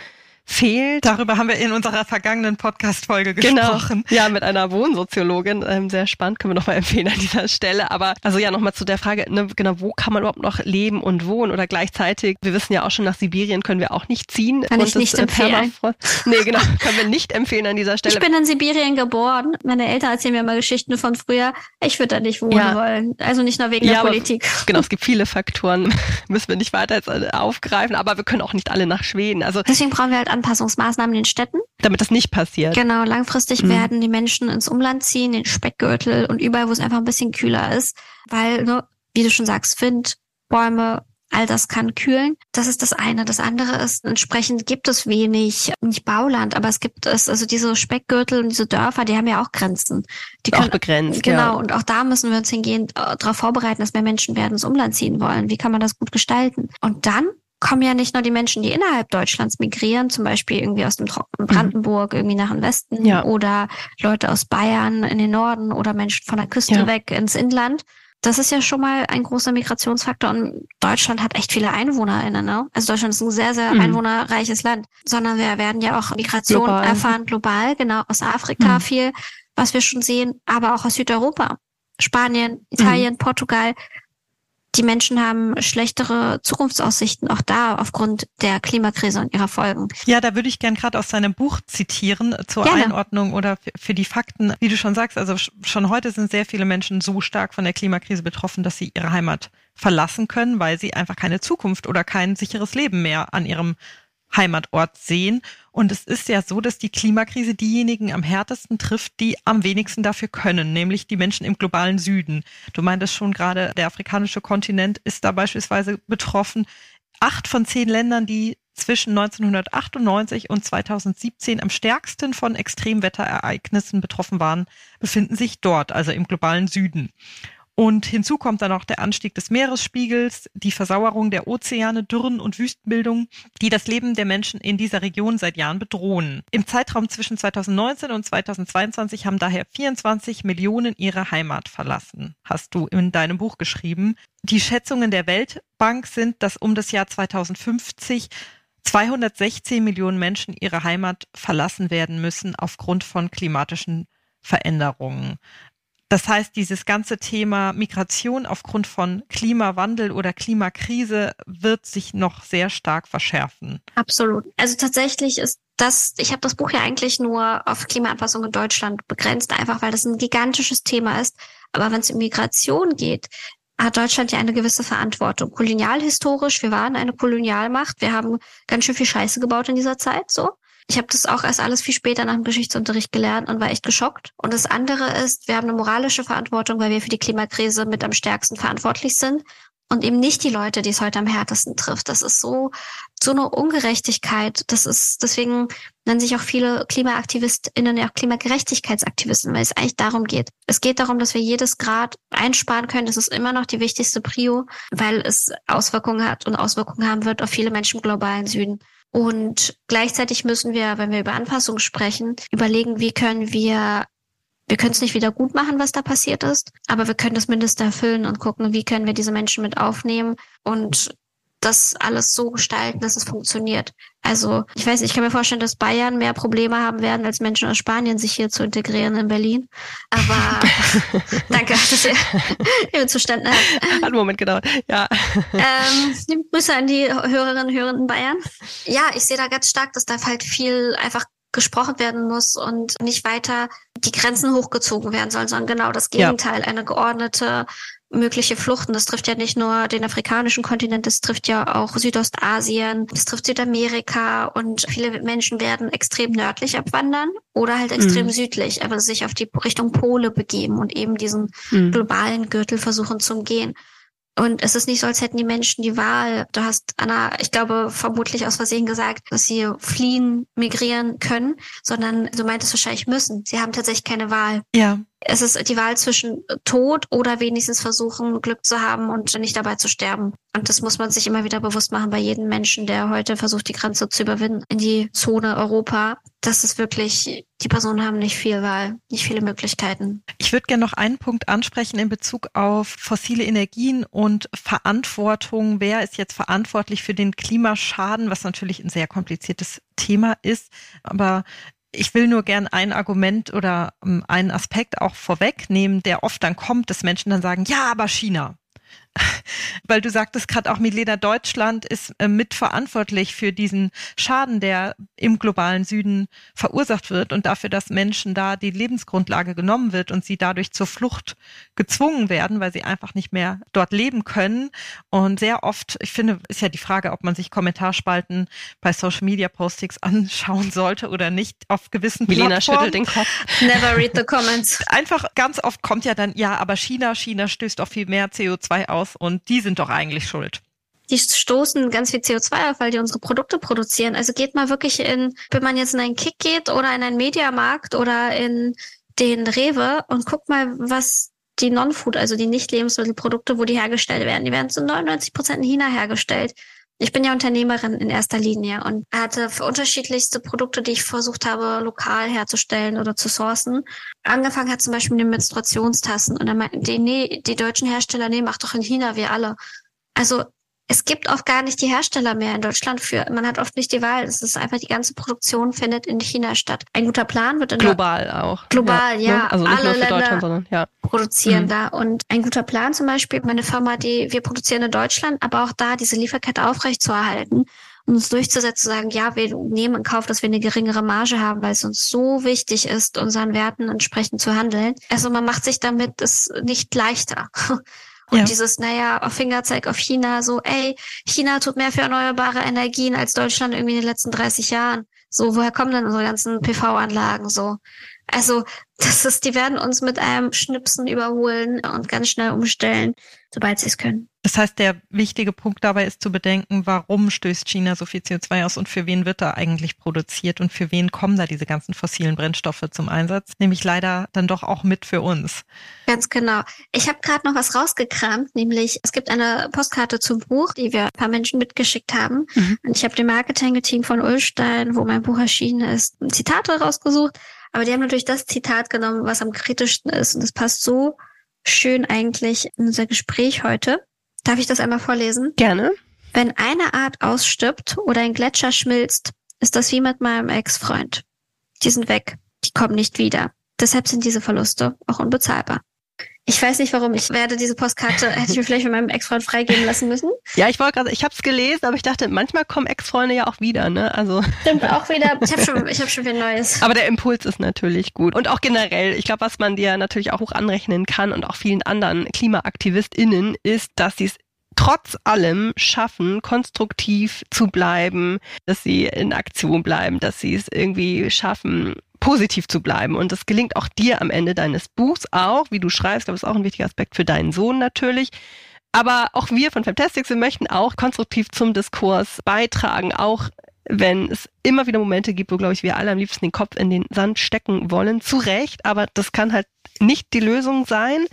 S2: fehlt.
S3: Darüber haben wir in unserer vergangenen Podcast-Folge genau. gesprochen.
S2: Genau. Ja, mit einer Wohnsoziologin. Ähm, sehr spannend, können wir nochmal *laughs* empfehlen an dieser Stelle. Aber also ja, nochmal zu der Frage, ne, genau, wo kann man überhaupt noch leben und wohnen? Oder gleichzeitig, wir wissen ja auch schon, nach Sibirien können wir auch nicht ziehen.
S1: Kann ich nicht empfehlen. *laughs*
S2: Nee, genau, können wir nicht empfehlen an dieser Stelle.
S1: Ich bin in Sibirien geboren. Meine Eltern erzählen mir mal Geschichten von früher. Ich würde da nicht wohnen ja. wollen. Also nicht nur wegen ja, der Politik. *laughs*
S2: genau, es gibt viele Faktoren, müssen wir nicht weiter jetzt aufgreifen, aber wir können auch nicht alle nach Schweden. Also
S1: Deswegen brauchen wir halt Anpassungsmaßnahmen in den Städten.
S2: Damit das nicht passiert.
S1: Genau, langfristig mhm. werden die Menschen ins Umland ziehen, den Speckgürtel und überall, wo es einfach ein bisschen kühler ist, weil, ne, wie du schon sagst, Wind, Bäume, all das kann kühlen. Das ist das eine. Das andere ist, entsprechend gibt es wenig, nicht Bauland, aber es gibt es, also diese Speckgürtel und diese Dörfer, die haben ja auch Grenzen. Die
S2: können, auch begrenzt.
S1: Genau.
S2: Ja.
S1: Und auch da müssen wir uns hingehend äh, darauf vorbereiten, dass mehr Menschen werden ins Umland ziehen wollen. Wie kann man das gut gestalten? Und dann kommen ja nicht nur die Menschen, die innerhalb Deutschlands migrieren, zum Beispiel irgendwie aus dem trockenen mhm. Brandenburg irgendwie nach dem Westen ja. oder Leute aus Bayern in den Norden oder Menschen von der Küste ja. weg ins Inland. Das ist ja schon mal ein großer Migrationsfaktor und Deutschland hat echt viele EinwohnerInnen, ne? Also Deutschland ist ein sehr, sehr mhm. einwohnerreiches Land, sondern wir werden ja auch Migration global. erfahren global, genau, aus Afrika mhm. viel, was wir schon sehen, aber auch aus Südeuropa. Spanien, Italien, mhm. Portugal die Menschen haben schlechtere Zukunftsaussichten, auch da aufgrund der Klimakrise und ihrer Folgen.
S3: Ja, da würde ich gern gerade aus seinem Buch zitieren zur Gerne. Einordnung oder für die Fakten. Wie du schon sagst, also schon heute sind sehr viele Menschen so stark von der Klimakrise betroffen, dass sie ihre Heimat verlassen können, weil sie einfach keine Zukunft oder kein sicheres Leben mehr an ihrem Heimatort sehen. Und es ist ja so, dass die Klimakrise diejenigen am härtesten trifft, die am wenigsten dafür können, nämlich die Menschen im globalen Süden. Du meintest schon gerade, der afrikanische Kontinent ist da beispielsweise betroffen. Acht von zehn Ländern, die zwischen 1998 und 2017 am stärksten von Extremwetterereignissen betroffen waren, befinden sich dort, also im globalen Süden. Und hinzu kommt dann auch der Anstieg des Meeresspiegels, die Versauerung der Ozeane, Dürren und Wüstenbildung, die das Leben der Menschen in dieser Region seit Jahren bedrohen. Im Zeitraum zwischen 2019 und 2022 haben daher 24 Millionen ihre Heimat verlassen, hast du in deinem Buch geschrieben. Die Schätzungen der Weltbank sind, dass um das Jahr 2050 216 Millionen Menschen ihre Heimat verlassen werden müssen aufgrund von klimatischen Veränderungen. Das heißt, dieses ganze Thema Migration aufgrund von Klimawandel oder Klimakrise wird sich noch sehr stark verschärfen.
S1: Absolut. Also tatsächlich ist das, ich habe das Buch ja eigentlich nur auf Klimaanpassung in Deutschland begrenzt, einfach weil das ein gigantisches Thema ist. Aber wenn es um Migration geht, hat Deutschland ja eine gewisse Verantwortung. Kolonialhistorisch, wir waren eine Kolonialmacht, wir haben ganz schön viel Scheiße gebaut in dieser Zeit, so. Ich habe das auch erst alles viel später nach dem Geschichtsunterricht gelernt und war echt geschockt. Und das andere ist, wir haben eine moralische Verantwortung, weil wir für die Klimakrise mit am stärksten verantwortlich sind und eben nicht die Leute, die es heute am härtesten trifft. Das ist so, so eine Ungerechtigkeit. Das ist, deswegen nennen sich auch viele KlimaaktivistInnen ja auch Klimagerechtigkeitsaktivisten, weil es eigentlich darum geht. Es geht darum, dass wir jedes Grad einsparen können. Das ist immer noch die wichtigste Prio, weil es Auswirkungen hat und Auswirkungen haben wird auf viele Menschen im globalen Süden. Und gleichzeitig müssen wir, wenn wir über Anpassung sprechen, überlegen, wie können wir wir können es nicht wieder gut machen, was da passiert ist, aber wir können das Mindeste erfüllen und gucken, wie können wir diese Menschen mit aufnehmen und das alles so gestalten, dass es funktioniert. Also ich weiß, ich kann mir vorstellen, dass Bayern mehr Probleme haben werden, als Menschen aus Spanien sich hier zu integrieren in Berlin. Aber *laughs* danke, dass ihr *laughs* ihr Zustände habt.
S2: Hat einen Moment gedauert, ja.
S1: Ähm, Grüße an die Hörerinnen und Hörer in Bayern. Ja, ich sehe da ganz stark, dass da halt viel einfach gesprochen werden muss und nicht weiter die Grenzen hochgezogen werden sollen, sondern genau das Gegenteil, ja. eine geordnete mögliche Fluchten. Das trifft ja nicht nur den afrikanischen Kontinent, das trifft ja auch Südostasien, das trifft Südamerika und viele Menschen werden extrem nördlich abwandern oder halt extrem mhm. südlich, aber sich auf die Richtung Pole begeben und eben diesen mhm. globalen Gürtel versuchen zu umgehen. Und es ist nicht so, als hätten die Menschen die Wahl. Du hast, Anna, ich glaube, vermutlich aus Versehen gesagt, dass sie fliehen, migrieren können, sondern du meintest wahrscheinlich müssen. Sie haben tatsächlich keine Wahl.
S2: Ja
S1: es ist die Wahl zwischen Tod oder wenigstens versuchen, Glück zu haben und nicht dabei zu sterben. Und das muss man sich immer wieder bewusst machen bei jedem Menschen, der heute versucht, die Grenze zu überwinden in die Zone Europa. Das ist wirklich, die Personen haben nicht viel Wahl, nicht viele Möglichkeiten.
S3: Ich würde gerne noch einen Punkt ansprechen in Bezug auf fossile Energien und Verantwortung. Wer ist jetzt verantwortlich für den Klimaschaden, was natürlich ein sehr kompliziertes Thema ist. Aber ich will nur gern ein Argument oder ähm, einen Aspekt auch vorwegnehmen, der oft dann kommt, dass Menschen dann sagen, ja, aber China. *laughs* Weil du sagtest gerade auch, Milena, Deutschland ist äh, mitverantwortlich für diesen Schaden, der im globalen Süden verursacht wird und dafür, dass Menschen da die Lebensgrundlage genommen wird und sie dadurch zur Flucht gezwungen werden, weil sie einfach nicht mehr dort leben können. Und sehr oft, ich finde, ist ja die Frage, ob man sich Kommentarspalten bei Social Media Postings *laughs* anschauen sollte oder nicht auf gewissen
S2: Milena Plattformen. schüttelt den Kopf.
S1: Never read the comments. *laughs*
S3: Einfach ganz oft kommt ja dann, ja, aber China, China stößt auch viel mehr CO2 aus und die sind doch eigentlich schuld
S1: die stoßen ganz viel CO2 auf, weil die unsere Produkte produzieren. Also geht mal wirklich in, wenn man jetzt in einen Kick geht oder in einen Mediamarkt oder in den Rewe und guckt mal, was die Non-Food, also die Nicht-Lebensmittelprodukte, wo die hergestellt werden, die werden zu 99 Prozent in China hergestellt. Ich bin ja Unternehmerin in erster Linie und hatte für unterschiedlichste Produkte, die ich versucht habe, lokal herzustellen oder zu sourcen. Angefangen hat zum Beispiel mit den Menstruationstassen und dann meinten die, nee, die deutschen Hersteller, nee, mach doch in China, wir alle. Also es gibt oft gar nicht die Hersteller mehr in Deutschland für. Man hat oft nicht die Wahl. Es ist einfach die ganze Produktion findet in China statt. Ein guter Plan wird in
S2: global auch.
S1: Global, ja. ja.
S2: Also nicht alle nur für Länder sondern ja.
S1: produzieren mhm. da. Und ein guter Plan zum Beispiel, meine Firma, die wir produzieren in Deutschland, aber auch da diese Lieferkette aufrechtzuerhalten und uns durchzusetzen, zu sagen, ja, wir nehmen in Kauf, dass wir eine geringere Marge haben, weil es uns so wichtig ist, unseren Werten entsprechend zu handeln. Also man macht sich damit es nicht leichter. Und ja. dieses, naja, Fingerzeig auf China, so, ey, China tut mehr für erneuerbare Energien als Deutschland irgendwie in den letzten 30 Jahren. So, woher kommen denn unsere ganzen PV-Anlagen so? Also, *laughs* das ist, die werden uns mit einem Schnipsen überholen und ganz schnell umstellen, sobald sie es können.
S3: Das heißt, der wichtige Punkt dabei ist zu bedenken, warum stößt China so viel CO2 aus und für wen wird da eigentlich produziert und für wen kommen da diese ganzen fossilen Brennstoffe zum Einsatz? Nämlich leider dann doch auch mit für uns.
S1: Ganz genau. Ich habe gerade noch was rausgekramt, nämlich es gibt eine Postkarte zum Buch, die wir ein paar Menschen mitgeschickt haben. Mhm. Und ich habe dem Marketing-Team von Ulstein, wo mein Buch erschienen ist, Zitate rausgesucht. Aber die haben natürlich das Zitat genommen, was am kritischsten ist. Und das passt so schön eigentlich in unser Gespräch heute. Darf ich das einmal vorlesen?
S2: Gerne.
S1: Wenn eine Art ausstirbt oder ein Gletscher schmilzt, ist das wie mit meinem Ex-Freund. Die sind weg. Die kommen nicht wieder. Deshalb sind diese Verluste auch unbezahlbar. Ich weiß nicht warum. Ich werde diese Postkarte, hätte ich mir vielleicht von meinem Ex-Freund freigeben lassen müssen.
S2: Ja, ich wollte gerade, ich habe es gelesen, aber ich dachte, manchmal kommen Ex-Freunde ja auch wieder, ne? Also. *laughs*
S1: Stimmt, auch wieder. Ich habe schon, ich habe schon wieder Neues.
S2: Aber der Impuls ist natürlich gut. Und auch generell, ich glaube, was man dir natürlich auch hoch anrechnen kann und auch vielen anderen KlimaaktivistInnen, ist, dass sie es trotz allem schaffen, konstruktiv zu bleiben, dass sie in Aktion bleiben, dass sie es irgendwie schaffen, positiv zu bleiben. Und das gelingt auch dir am Ende deines Buchs auch, wie du schreibst, glaube ich, ist auch ein wichtiger Aspekt für deinen Sohn natürlich. Aber auch wir von Fantastics, wir möchten auch konstruktiv zum Diskurs beitragen, auch wenn es immer wieder Momente gibt, wo, glaube ich, wir alle am liebsten den Kopf in den Sand stecken wollen. Zu Recht, aber das kann halt nicht die Lösung sein.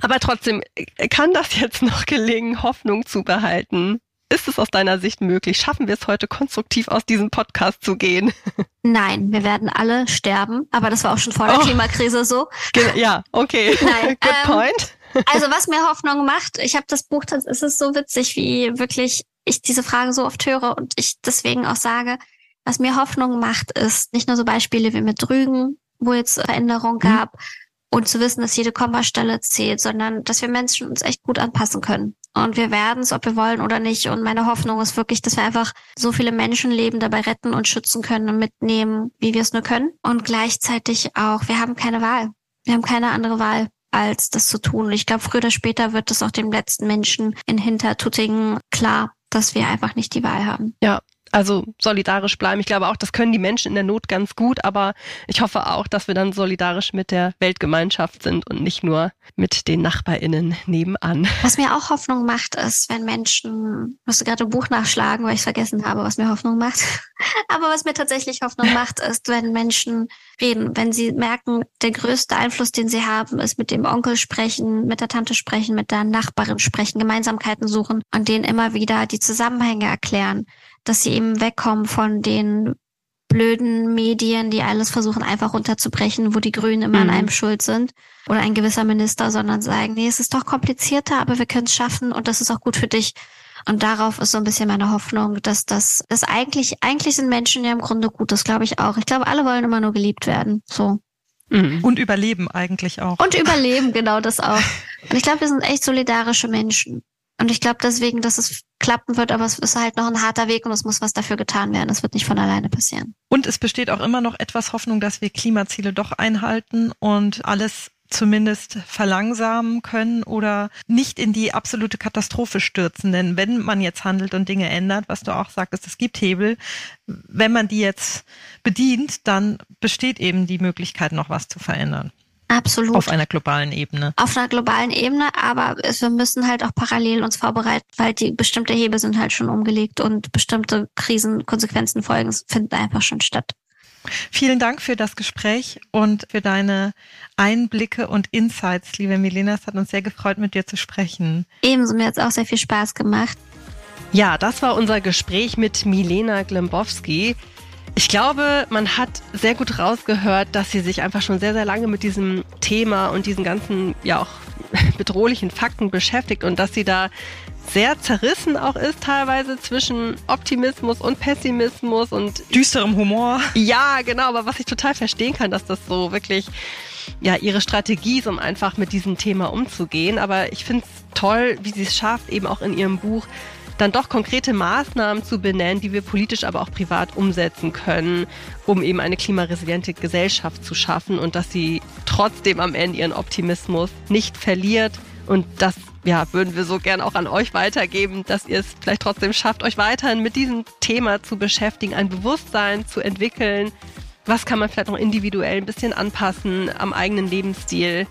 S2: Aber trotzdem, kann das jetzt noch gelingen, Hoffnung zu behalten? Ist es aus deiner Sicht möglich? Schaffen wir es heute konstruktiv aus diesem Podcast zu gehen? *laughs*
S1: Nein, wir werden alle sterben, aber das war auch schon vor der oh. Klimakrise so.
S2: Ja, okay. *laughs* Nein, *laughs* Good ähm, point.
S1: Also was mir Hoffnung macht, ich habe das Buch, es ist so witzig, wie wirklich ich diese Frage so oft höre und ich deswegen auch sage, was mir Hoffnung macht, ist nicht nur so Beispiele wie mit Rügen, wo jetzt Veränderung mhm. gab mhm. Und zu wissen, dass jede Kommastelle zählt, sondern dass wir Menschen uns echt gut anpassen können. Und wir werden es, ob wir wollen oder nicht. Und meine Hoffnung ist wirklich, dass wir einfach so viele Menschenleben dabei retten und schützen können und mitnehmen, wie wir es nur können. Und gleichzeitig auch, wir haben keine Wahl. Wir haben keine andere Wahl als das zu tun. Und ich glaube, früher oder später wird es auch dem letzten Menschen in Hintertuttingen klar, dass wir einfach nicht die Wahl haben.
S2: Ja, also solidarisch bleiben. Ich glaube auch, das können die Menschen in der Not ganz gut, aber ich hoffe auch, dass wir dann solidarisch mit der Weltgemeinschaft sind und nicht nur mit den NachbarInnen nebenan.
S1: Was mir auch Hoffnung macht, ist, wenn Menschen, musste gerade ein Buch nachschlagen, weil ich es vergessen habe, was mir Hoffnung macht. *laughs* aber was mir tatsächlich Hoffnung macht, ist, wenn Menschen reden, wenn sie merken, der größte Einfluss, den sie haben, ist mit dem Onkel sprechen, mit der Tante sprechen, mit der Nachbarin sprechen, Gemeinsamkeiten suchen und denen immer wieder die Zusammenhänge erklären dass sie eben wegkommen von den blöden Medien, die alles versuchen einfach runterzubrechen, wo die Grünen immer mhm. an einem schuld sind oder ein gewisser Minister, sondern sagen, nee, es ist doch komplizierter, aber wir können es schaffen und das ist auch gut für dich. Und darauf ist so ein bisschen meine Hoffnung, dass das, das eigentlich, eigentlich sind Menschen ja im Grunde gut, das glaube ich auch. Ich glaube, alle wollen immer nur geliebt werden, so.
S3: Mhm. Und überleben eigentlich auch.
S1: Und überleben, genau das auch. Und ich glaube, wir sind echt solidarische Menschen. Und ich glaube deswegen, dass es klappen wird, aber es ist halt noch ein harter Weg und es muss was dafür getan werden. Es wird nicht von alleine passieren.
S3: Und es besteht auch immer noch etwas Hoffnung, dass wir Klimaziele doch einhalten und alles zumindest verlangsamen können oder nicht in die absolute Katastrophe stürzen. Denn wenn man jetzt handelt und Dinge ändert, was du auch sagtest, es gibt Hebel, wenn man die jetzt bedient, dann besteht eben die Möglichkeit, noch was zu verändern.
S1: Absolut.
S3: Auf einer globalen Ebene.
S1: Auf einer globalen Ebene, aber wir müssen halt auch parallel uns vorbereiten, weil die bestimmte Hebel sind halt schon umgelegt und bestimmte Krisen, Konsequenzen, Folgen finden einfach schon statt.
S3: Vielen Dank für das Gespräch und für deine Einblicke und Insights, liebe Milena. Es hat uns sehr gefreut, mit dir zu sprechen.
S1: Ebenso, mir hat es auch sehr viel Spaß gemacht.
S2: Ja, das war unser Gespräch mit Milena Glembowski. Ich glaube, man hat sehr gut rausgehört, dass sie sich einfach schon sehr, sehr lange mit diesem Thema und diesen ganzen, ja auch *laughs* bedrohlichen Fakten beschäftigt und dass sie da sehr zerrissen auch ist teilweise zwischen Optimismus und Pessimismus und
S3: düsterem Humor.
S2: Ja, genau, aber was ich total verstehen kann, dass das so wirklich ja ihre Strategie ist, um einfach mit diesem Thema umzugehen. Aber ich finde es toll, wie sie es schafft, eben auch in ihrem Buch dann doch konkrete Maßnahmen zu benennen, die wir politisch, aber auch privat umsetzen können, um eben eine klimaresiliente Gesellschaft zu schaffen und dass sie trotzdem am Ende ihren Optimismus nicht verliert. Und das ja, würden wir so gern auch an euch weitergeben, dass ihr es vielleicht trotzdem schafft, euch weiterhin mit diesem Thema zu beschäftigen, ein Bewusstsein zu entwickeln. Was kann man vielleicht noch individuell ein bisschen anpassen am eigenen Lebensstil?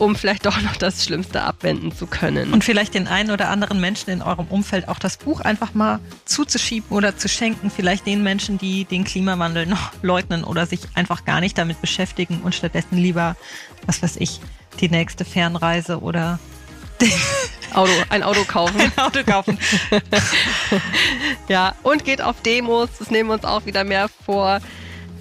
S2: Um vielleicht doch noch das Schlimmste abwenden zu können.
S3: Und vielleicht den einen oder anderen Menschen in eurem Umfeld auch das Buch einfach mal zuzuschieben oder zu schenken. Vielleicht den Menschen, die den Klimawandel noch leugnen oder sich einfach gar nicht damit beschäftigen und stattdessen lieber, was weiß ich, die nächste Fernreise oder
S2: Auto, ein Auto kaufen. *laughs*
S3: Ein Auto kaufen. *laughs*
S2: ja, und geht auf Demos. Das nehmen wir uns auch wieder mehr vor.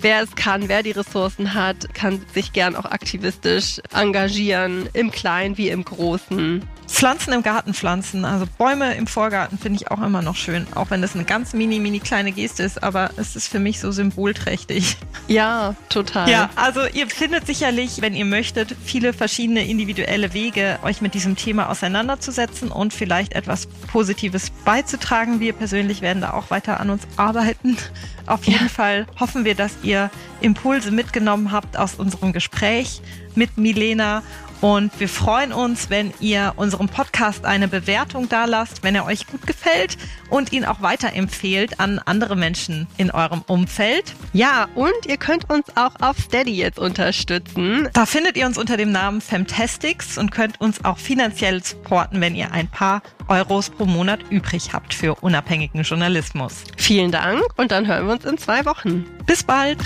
S2: Wer es kann, wer die Ressourcen hat, kann sich gern auch aktivistisch engagieren, im Kleinen wie im Großen.
S3: Pflanzen im Garten pflanzen, also Bäume im Vorgarten finde ich auch immer noch schön, auch wenn das eine ganz mini, mini kleine Geste ist, aber es ist für mich so symbolträchtig.
S2: Ja, total.
S3: Ja, also ihr findet sicherlich, wenn ihr möchtet, viele verschiedene individuelle Wege, euch mit diesem Thema auseinanderzusetzen und vielleicht etwas Positives beizutragen. Wir persönlich werden da auch weiter an uns arbeiten. Auf jeden ja. Fall hoffen wir, dass ihr Impulse mitgenommen habt aus unserem Gespräch mit Milena und wir freuen uns, wenn ihr unserem Podcast eine Bewertung da lasst, wenn er euch gut gefällt und ihn auch weiterempfehlt an andere Menschen in eurem Umfeld.
S2: Ja, und ihr könnt uns auch auf Steady jetzt unterstützen.
S3: Da findet ihr uns unter dem Namen Femtastics und könnt uns auch finanziell supporten, wenn ihr ein paar Euros pro Monat übrig habt für unabhängigen Journalismus.
S2: Vielen Dank und dann hören wir uns in zwei Wochen.
S3: Bis bald!